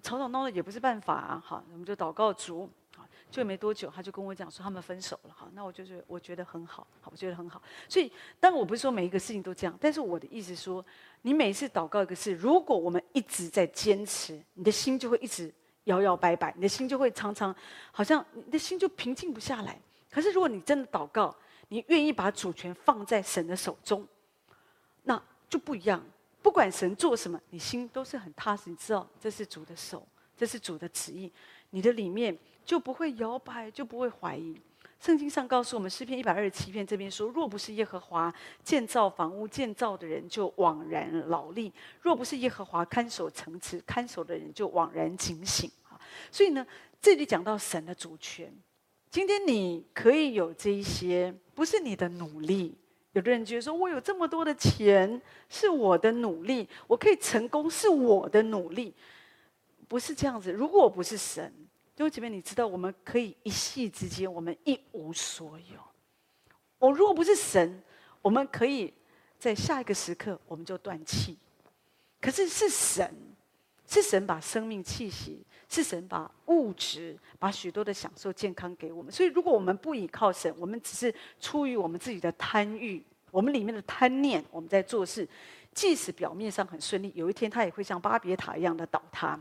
吵吵闹闹也不是办法啊，好，我们就祷告主。好，就没多久，他就跟我讲说他们分手了，好，那我就是我觉得很好，好，我觉得很好。所以，当然我不是说每一个事情都这样，但是我的意思说，你每一次祷告一个事，如果我们一直在坚持，你的心就会一直。摇摇摆摆，你的心就会常常好像你的心就平静不下来。可是如果你真的祷告，你愿意把主权放在神的手中，那就不一样。不管神做什么，你心都是很踏实，你知道这是主的手，这是主的旨意，你的里面就不会摇摆，就不会怀疑。圣经上告诉我们，诗篇一百二十七篇这边说：若不是耶和华建造房屋，建造的人就枉然劳力；若不是耶和华看守城池，看守的人就枉然警醒。所以呢，这里讲到神的主权。今天你可以有这一些，不是你的努力。有的人觉得说，我有这么多的钱，是我的努力；我可以成功，是我的努力。不是这样子。如果我不是神，弟兄姐妹，你知道，我们可以一夕之间，我们一无所有。我如果不是神，我们可以在下一个时刻，我们就断气。可是是神，是神把生命气息。是神把物质、把许多的享受、健康给我们，所以如果我们不依靠神，我们只是出于我们自己的贪欲，我们里面的贪念，我们在做事，即使表面上很顺利，有一天它也会像巴别塔一样的倒塌。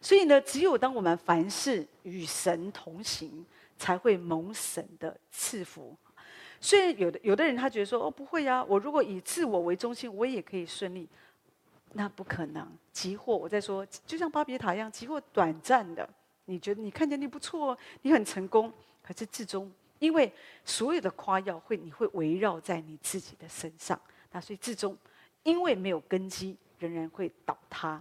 所以呢，只有当我们凡事与神同行，才会蒙神的赐福。虽然有的有的人他觉得说哦不会啊，我如果以自我为中心，我也可以顺利。那不可能，急祸我在说，就像巴别塔一样，急祸短暂的。你觉得你看见你不错，你很成功，可是至终，因为所有的夸耀会你会围绕在你自己的身上，那所以至终，因为没有根基，仍然会倒塌。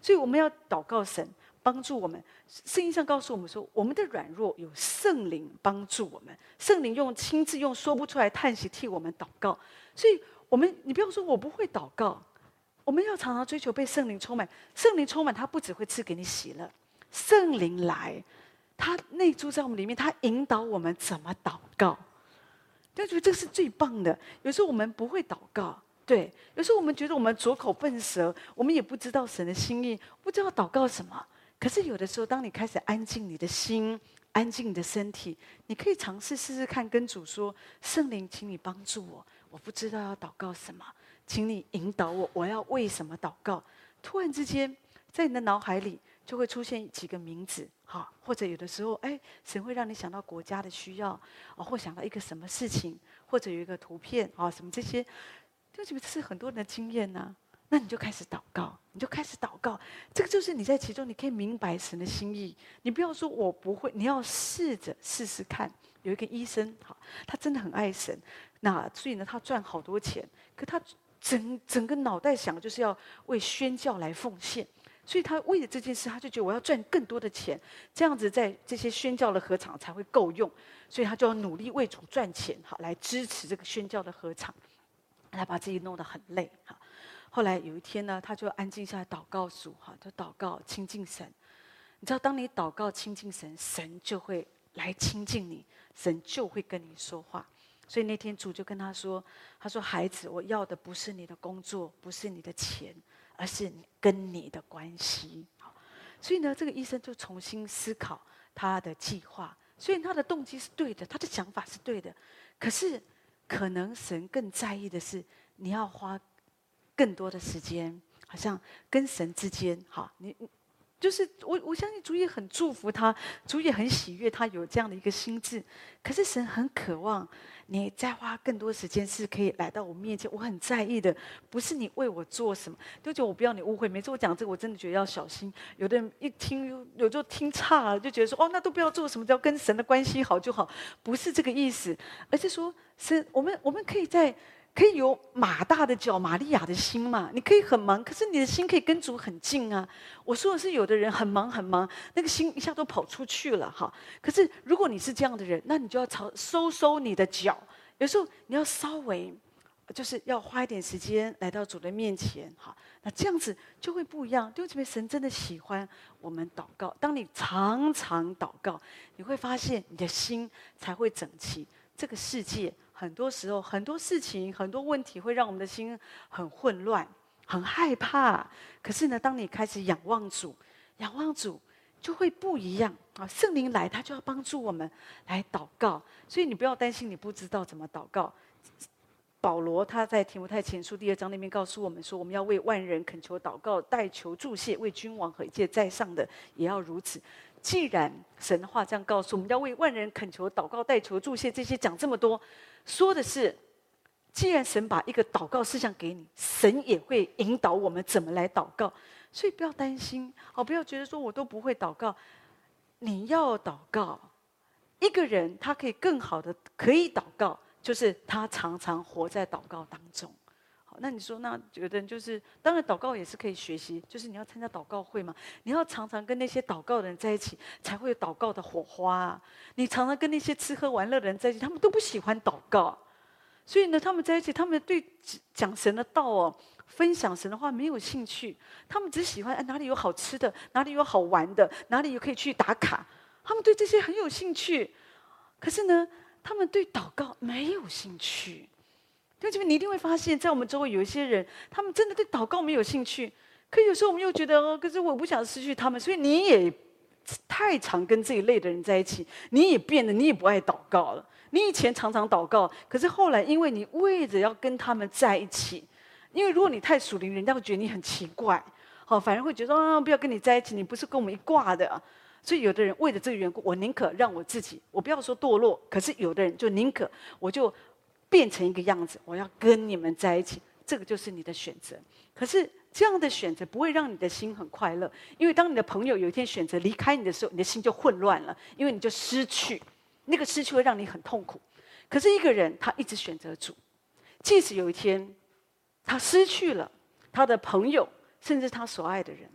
所以我们要祷告神帮助我们。圣经上告诉我们说，我们的软弱有圣灵帮助我们，圣灵用亲自用说不出来叹息替我们祷告。所以，我们你不要说我不会祷告。我们要常常追求被圣灵充满，圣灵充满，他不只会赐给你喜乐，圣灵来，他内住在我们里面，他引导我们怎么祷告，就觉得这是最棒的。有时候我们不会祷告，对，有时候我们觉得我们拙口笨舌，我们也不知道神的心意，不知道祷告什么。可是有的时候，当你开始安静你的心，安静你的身体，你可以尝试试试看，跟主说：“圣灵，请你帮助我，我不知道要祷告什么。”请你引导我，我要为什么祷告？突然之间，在你的脑海里就会出现几个名字，哈，或者有的时候，哎，神会让你想到国家的需要，啊，或想到一个什么事情，或者有一个图片，啊，什么这些，这是不是很多人的经验呢？那你就开始祷告，你就开始祷告，这个就是你在其中，你可以明白神的心意。你不要说我不会，你要试着试试看。有一个医生，哈，他真的很爱神，那所以呢，他赚好多钱，可他。整整个脑袋想的就是要为宣教来奉献，所以他为了这件事，他就觉得我要赚更多的钱，这样子在这些宣教的合场才会够用，所以他就要努力为主赚钱，好来支持这个宣教的合场，他把自己弄得很累，哈。后来有一天呢，他就安静下来祷告主，哈，就祷告亲近神。你知道，当你祷告亲近神，神就会来亲近你，神就会跟你说话。所以那天主就跟他说：“他说孩子，我要的不是你的工作，不是你的钱，而是你跟你的关系。”，所以呢，这个医生就重新思考他的计划。所以他的动机是对的，他的想法是对的。可是，可能神更在意的是你要花更多的时间，好像跟神之间，好，你。就是我，我相信主也很祝福他，主也很喜悦他有这样的一个心智。可是神很渴望你再花更多时间，是可以来到我面前。我很在意的，不是你为我做什么。就觉得我不要你误会，每次我讲这个，我真的觉得要小心。有的人一听，有时候听差了，就觉得说哦，那都不要做什么，只要跟神的关系好就好。不是这个意思，而是说神，我们我们可以在。可以有马大的脚，玛利亚的心嘛？你可以很忙，可是你的心可以跟主很近啊。我说的是，有的人很忙很忙，那个心一下都跑出去了哈。可是如果你是这样的人，那你就要朝收收你的脚。有时候你要稍微，就是要花一点时间来到主的面前哈。那这样子就会不一样。因为神真的喜欢我们祷告。当你常常祷告，你会发现你的心才会整齐。这个世界。很多时候，很多事情、很多问题会让我们的心很混乱、很害怕。可是呢，当你开始仰望主，仰望主就会不一样啊！圣灵来，他就要帮助我们来祷告。所以你不要担心，你不知道怎么祷告。保罗他在提摩太前书第二章那边告诉我们说，我们要为万人恳求祷告、代求祝谢，为君王和一切在上的也要如此。既然神的话这样告诉我们，要为万人恳求祷告、代求祝谢，这些讲这么多。说的是，既然神把一个祷告事项给你，神也会引导我们怎么来祷告，所以不要担心，哦，不要觉得说我都不会祷告，你要祷告。一个人他可以更好的可以祷告，就是他常常活在祷告当中。那你说，那有的人就是，当然祷告也是可以学习，就是你要参加祷告会嘛，你要常常跟那些祷告的人在一起，才会有祷告的火花。你常常跟那些吃喝玩乐的人在一起，他们都不喜欢祷告，所以呢，他们在一起，他们对讲神的道哦，分享神的话没有兴趣，他们只喜欢哎哪里有好吃的，哪里有好玩的，哪里有可以去打卡，他们对这些很有兴趣，可是呢，他们对祷告没有兴趣。因为这边你一定会发现，在我们周围有一些人，他们真的对祷告没有兴趣。可有时候我们又觉得哦，可是我不想失去他们，所以你也太常跟这一类的人在一起，你也变得你也不爱祷告了。你以前常常祷告，可是后来因为你为着要跟他们在一起，因为如果你太属灵，人家会觉得你很奇怪，好，反而会觉得啊，不要跟你在一起，你不是跟我们一挂的。所以有的人为了这个缘故，我宁可让我自己，我不要说堕落，可是有的人就宁可我就变成一个样子，我要跟你们在一起，这个就是你的选择。可是这样的选择不会让你的心很快乐，因为当你的朋友有一天选择离开你的时候，你的心就混乱了，因为你就失去，那个失去会让你很痛苦。可是一个人他一直选择主，即使有一天他失去了他的朋友，甚至他所爱的人。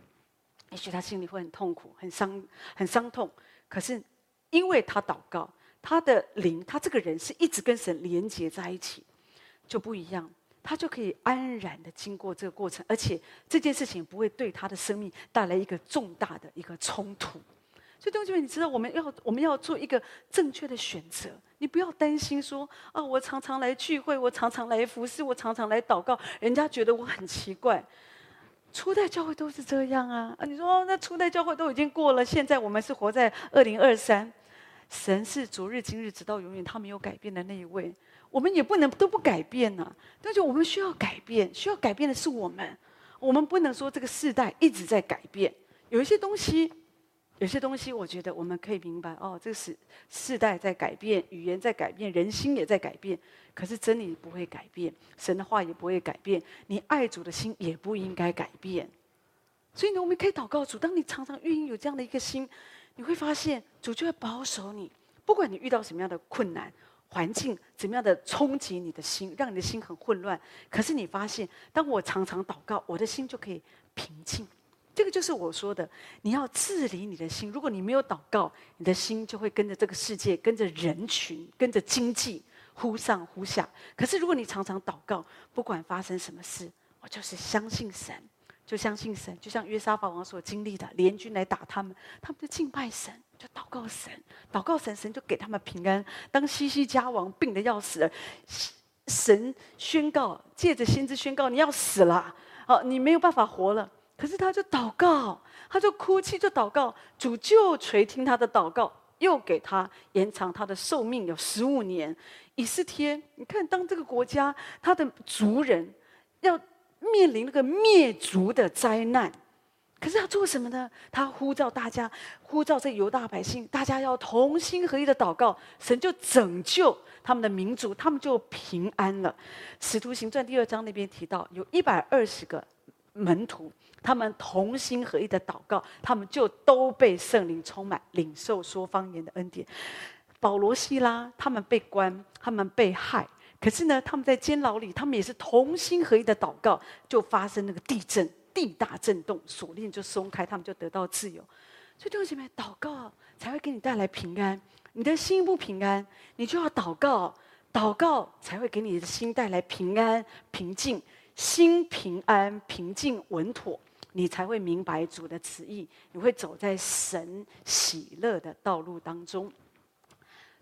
也许他心里会很痛苦、很伤、很伤痛，可是因为他祷告，他的灵，他这个人是一直跟神连接在一起，就不一样，他就可以安然的经过这个过程，而且这件事情不会对他的生命带来一个重大的一个冲突。所以，同学们，你知道我们要我们要做一个正确的选择，你不要担心说啊，我常常来聚会，我常常来服侍，我常常来祷告，人家觉得我很奇怪。初代教会都是这样啊！啊，你说，那初代教会都已经过了，现在我们是活在二零二三，神是昨日今日直到永远，他没有改变的那一位，我们也不能都不改变呐、但是我们需要改变，需要改变的是我们，我们不能说这个世代一直在改变，有一些东西。有些东西，我觉得我们可以明白哦，这个是世代在改变，语言在改变，人心也在改变。可是真理不会改变，神的话也不会改变，你爱主的心也不应该改变。所以呢，我们可以祷告主，当你常常愿意有这样的一个心，你会发现主就会保守你。不管你遇到什么样的困难、环境，怎么样的冲击你的心，让你的心很混乱，可是你发现，当我常常祷告，我的心就可以平静。这个就是我说的，你要治理你的心。如果你没有祷告，你的心就会跟着这个世界、跟着人群、跟着经济忽上忽下。可是如果你常常祷告，不管发生什么事，我就是相信神，就相信神。就像约沙法王所经历的，联军来打他们，他们就敬拜神，就祷告神，祷告神，神就给他们平安。当西西家王病得要死了，神宣告，借着先知宣告，你要死了，哦，你没有办法活了。可是他就祷告，他就哭泣，就祷告，主就垂听他的祷告，又给他延长他的寿命有十五年。以斯帖，你看，当这个国家他的族人要面临那个灭族的灾难，可是他做什么呢？他呼召大家，呼召这犹大百姓，大家要同心合一的祷告，神就拯救他们的民族，他们就平安了。使徒行传第二章那边提到，有一百二十个门徒。他们同心合一的祷告，他们就都被圣灵充满，领受说方言的恩典。保罗、西拉他们被关，他们被害，可是呢，他们在监牢里，他们也是同心合一的祷告，就发生那个地震，地大震动，锁链就松开，他们就得到自由。所以弟兄姐妹，祷告才会给你带来平安。你的心不平安，你就要祷告，祷告才会给你的心带来平安、平静，心平安、平静、稳妥。你才会明白主的旨意，你会走在神喜乐的道路当中。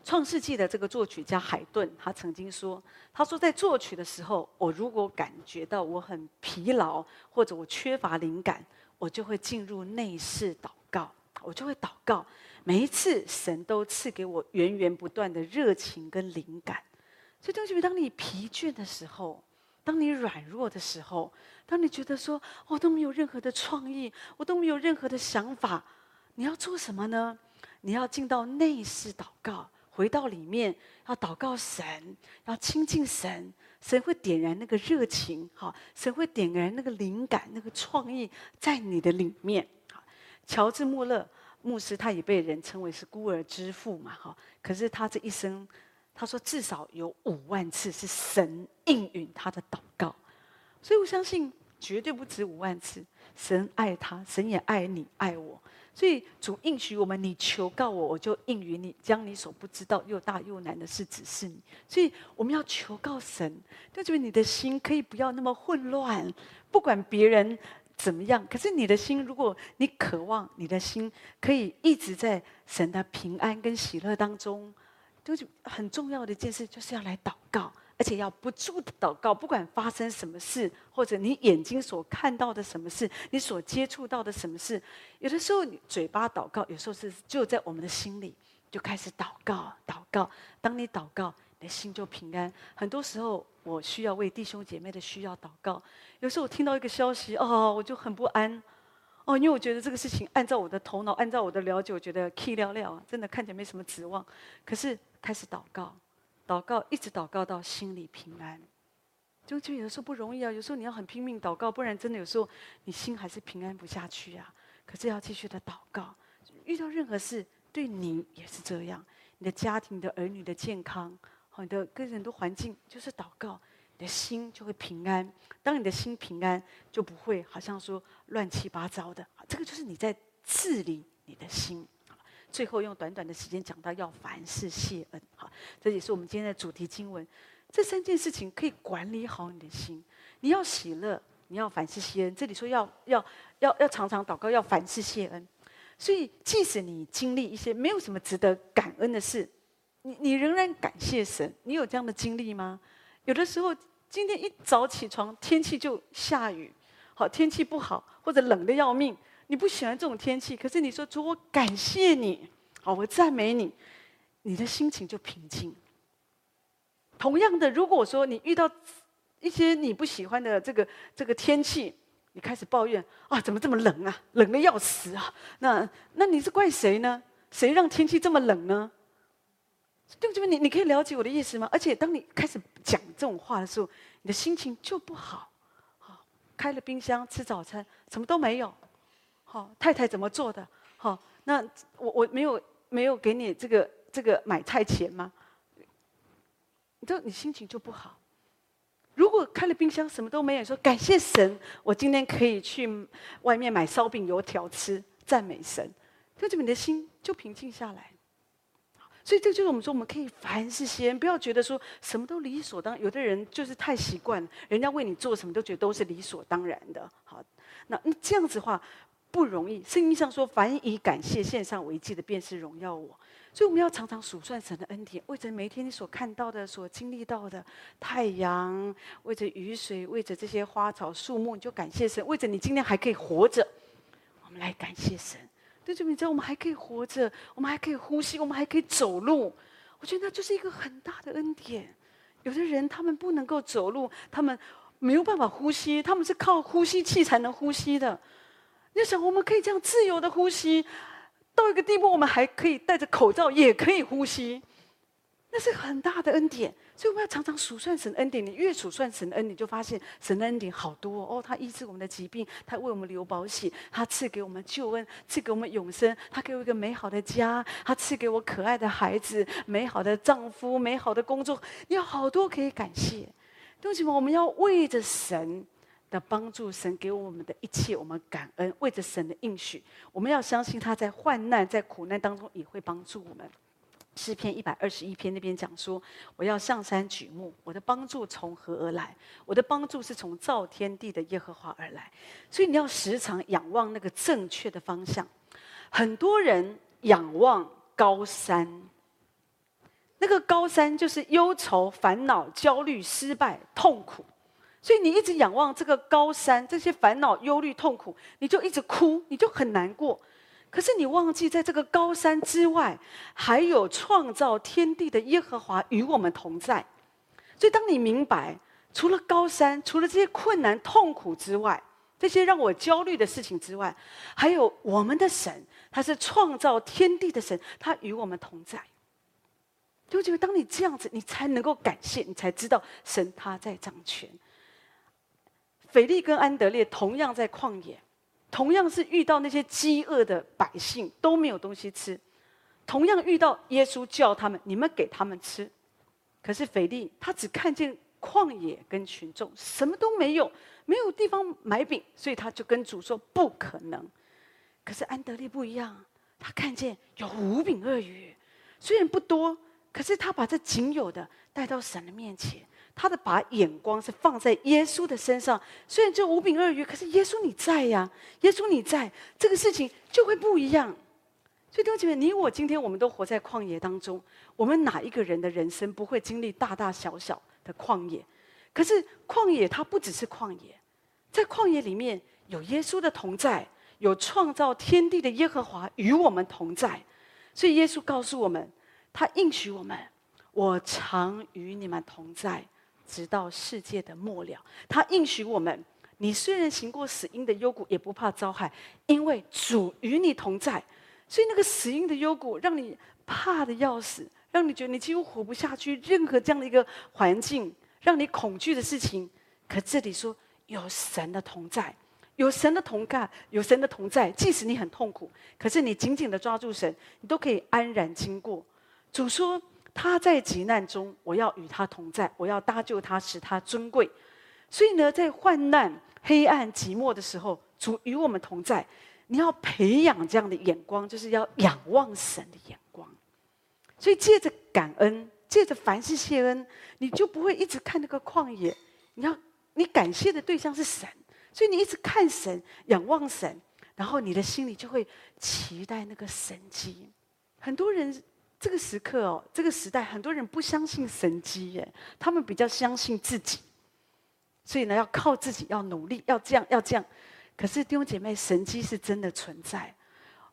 创世纪的这个作曲家海顿，他曾经说：“他说在作曲的时候，我如果感觉到我很疲劳，或者我缺乏灵感，我就会进入内室祷告，我就会祷告。每一次，神都赐给我源源不断的热情跟灵感。所以，同学们，当你疲倦的时候，当你软弱的时候，当你觉得说我都没有任何的创意，我都没有任何的想法，你要做什么呢？你要进到内室祷告，回到里面要祷告神，要亲近神，神会点燃那个热情，哈，神会点燃那个灵感、那个创意在你的里面。哈，乔治·穆勒牧师他也被人称为是孤儿之父嘛，哈，可是他这一生。他说：“至少有五万次是神应允他的祷告，所以我相信绝对不止五万次。神爱他，神也爱你，爱我。所以主应许我们：你求告我，我就应允你，将你所不知道又大又难的事指示你。所以我们要求告神，就是你的心可以不要那么混乱，不管别人怎么样。可是你的心，如果你渴望，你的心可以一直在神的平安跟喜乐当中。”就是很重要的一件事，就是要来祷告，而且要不住的祷告。不管发生什么事，或者你眼睛所看到的什么事，你所接触到的什么事，有的时候你嘴巴祷告，有时候是就在我们的心里就开始祷告，祷告。当你祷告，你的心就平安。很多时候，我需要为弟兄姐妹的需要祷告。有时候我听到一个消息，哦，我就很不安。哦，因为我觉得这个事情按照我的头脑，按照我的了解，我觉得 key 了了，真的看起来没什么指望。可是开始祷告，祷告一直祷告到心里平安。就就有时候不容易啊，有时候你要很拼命祷告，不然真的有时候你心还是平安不下去啊。可是要继续的祷告，遇到任何事，对你也是这样。你的家庭、你的儿女的健康，好，你的个人的环境，就是祷告，你的心就会平安。当你的心平安，就不会好像说乱七八糟的。这个就是你在治理你的心。最后用短短的时间讲到要凡事谢恩。好，这也是我们今天的主题经文。这三件事情可以管理好你的心。你要喜乐，你要凡事谢恩。这里说要要要要常常祷告，要凡事谢恩。所以，即使你经历一些没有什么值得感恩的事，你你仍然感谢神。你有这样的经历吗？有的时候，今天一早起床，天气就下雨，好，天气不好，或者冷得要命，你不喜欢这种天气。可是你说主，我感谢你，好，我赞美你，你的心情就平静。同样的，如果说你遇到一些你不喜欢的这个这个天气，你开始抱怨啊，怎么这么冷啊，冷得要死啊！那那你是怪谁呢？谁让天气这么冷呢？对不对？你你可以了解我的意思吗？而且当你开始讲这种话的时候，你的心情就不好。好，开了冰箱吃早餐，什么都没有。好，太太怎么做的？好，那我我没有没有给你这个这个买菜钱吗？你知道你心情就不好。如果开了冰箱什么都没有，说感谢神，我今天可以去外面买烧饼油条吃，赞美神，就这边你的心就平静下来。所以这就是我们说，我们可以凡事先，不要觉得说什么都理所当然。有的人就是太习惯，人家为你做什么都觉得都是理所当然的。好，那那这样子的话不容易。圣经上说，凡以感谢献上为祭的，便是荣耀我。所以我们要常常数算神的恩典，为着每天你所看到的、所经历到的太阳，为着雨水，为着这些花草树木，你就感谢神；为着你今天还可以活着，我们来感谢神。对，就你知道我们还可以活着，我们还可以呼吸，我们还可以走路。我觉得那就是一个很大的恩典。有的人他们不能够走路，他们没有办法呼吸，他们是靠呼吸器才能呼吸的。你想，我们可以这样自由的呼吸。到一个地步，我们还可以戴着口罩，也可以呼吸，那是很大的恩典。所以我们要常常数算神恩典。你越数算神恩典，你就发现神的恩典好多哦。他医治我们的疾病，他为我们留保险，他赐给我们救恩，赐给我们永生，他给我一个美好的家，他赐给我可爱的孩子，美好的丈夫，美好的工作，有好多可以感谢。为什么我们要为着神？的帮助，神给我们的一切，我们感恩，为着神的应许，我们要相信他在患难、在苦难当中也会帮助我们。诗篇一百二十一篇那边讲说：“我要向山举目，我的帮助从何而来？我的帮助是从造天地的耶和华而来。”所以你要时常仰望那个正确的方向。很多人仰望高山，那个高山就是忧愁、烦恼、焦虑、失败、痛苦。所以你一直仰望这个高山，这些烦恼、忧虑、痛苦，你就一直哭，你就很难过。可是你忘记，在这个高山之外，还有创造天地的耶和华与我们同在。所以当你明白，除了高山，除了这些困难、痛苦之外，这些让我焦虑的事情之外，还有我们的神，他是创造天地的神，他与我们同在。就觉得当你这样子，你才能够感谢，你才知道神他在掌权。斐利跟安德烈同样在旷野，同样是遇到那些饥饿的百姓都没有东西吃，同样遇到耶稣叫他们，你们给他们吃。可是斐利他只看见旷野跟群众，什么都没有，没有地方买饼，所以他就跟主说不可能。可是安德烈不一样，他看见有五饼二鱼，虽然不多，可是他把这仅有的带到神的面前。他的把眼光是放在耶稣的身上，虽然只有五饼二鱼，可是耶稣你在呀，耶稣你在，这个事情就会不一样。所以弟兄姐妹，你我今天我们都活在旷野当中，我们哪一个人的人生不会经历大大小小的旷野？可是旷野它不只是旷野，在旷野里面有耶稣的同在，有创造天地的耶和华与我们同在，所以耶稣告诉我们，他应许我们：我常与你们同在。直到世界的末了，他应许我们，你虽然行过死荫的幽谷，也不怕遭害，因为主与你同在。所以那个死荫的幽谷，让你怕得要死，让你觉得你几乎活不下去。任何这样的一个环境，让你恐惧的事情，可这里说有神的同在，有神的同在，有神的同在。即使你很痛苦，可是你紧紧的抓住神，你都可以安然经过。主说他在急难中，我要与他同在，我要搭救他，使他尊贵。所以呢，在患难、黑暗、寂寞的时候，主与我们同在。你要培养这样的眼光，就是要仰望神的眼光。所以借着感恩，借着凡事谢恩，你就不会一直看那个旷野。你要你感谢的对象是神，所以你一直看神，仰望神，然后你的心里就会期待那个神迹。很多人这个时刻哦，这个时代，很多人不相信神迹耶，他们比较相信自己。所以呢，要靠自己，要努力，要这样，要这样。可是弟兄姐妹，神迹是真的存在，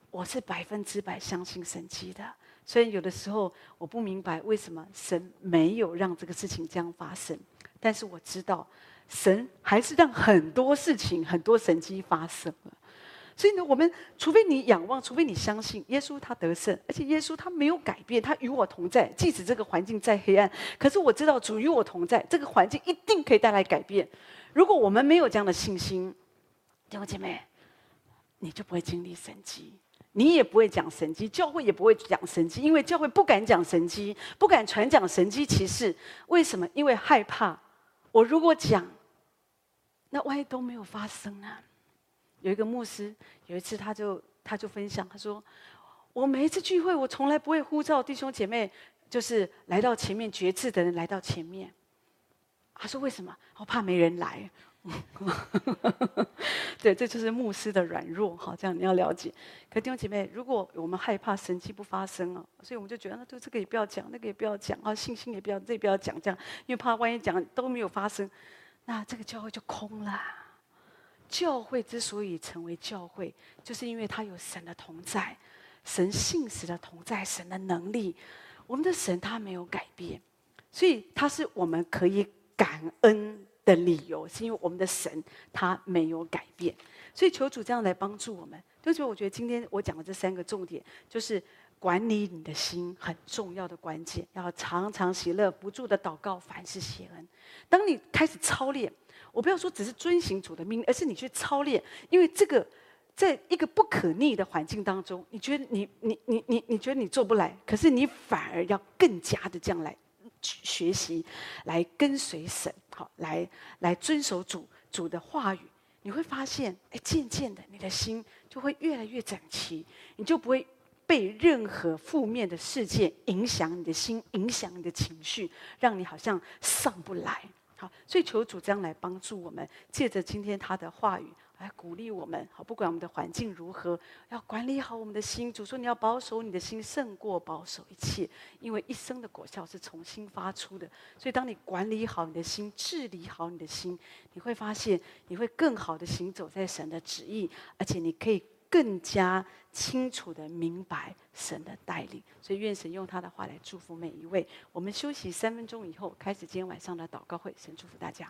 我是百分之百相信神迹的。虽然有的时候我不明白为什么神没有让这个事情这样发生，但是我知道神还是让很多事情、很多神迹发生了。所以呢，我们除非你仰望，除非你相信耶稣他得胜，而且耶稣他没有改变，他与我同在。即使这个环境再黑暗，可是我知道主与我同在，这个环境一定可以带来改变。如果我们没有这样的信心，弟兄姐妹，你就不会经历神迹，你也不会讲神迹，教会也不会讲神迹，因为教会不敢讲神迹，不敢传讲神迹奇事。为什么？因为害怕。我如果讲，那万一都没有发生呢？有一个牧师，有一次他就他就分享，他说：“我每一次聚会，我从来不会呼召弟兄姐妹，就是来到前面决志的人来到前面。”他说：“为什么？我怕没人来。”对，这就是牧师的软弱。好，这样你要了解。可弟兄姐妹，如果我们害怕神迹不发生啊，所以我们就觉得那对这个也不要讲，那个也不要讲啊，信心也不要，这也不要讲，这样，因为怕万一讲都没有发生，那这个教会就空了。教会之所以成为教会，就是因为他有神的同在，神信实的同在，神的能力。我们的神他没有改变，所以他是我们可以感恩的理由，是因为我们的神他没有改变。所以求主这样来帮助我们。所以我觉得今天我讲的这三个重点，就是管理你的心很重要的关键，要常常喜乐，不住的祷告，凡事谢恩。当你开始操练。我不要说只是遵行主的命令，而是你去操练，因为这个在一个不可逆的环境当中，你觉得你你你你你觉得你做不来，可是你反而要更加的这样来学习，来跟随神，好，来来遵守主主的话语，你会发现，哎，渐渐的你的心就会越来越整齐，你就不会被任何负面的事件影响你的心，影响你的情绪，让你好像上不来。好，所以求主这样来帮助我们，借着今天他的话语来鼓励我们。好，不管我们的环境如何，要管理好我们的心。主说：“你要保守你的心，胜过保守一切，因为一生的果效是从心发出的。”所以，当你管理好你的心，治理好你的心，你会发现你会更好的行走在神的旨意，而且你可以。更加清楚的明白神的带领，所以愿神用他的话来祝福每一位。我们休息三分钟以后，开始今天晚上的祷告会。神祝福大家。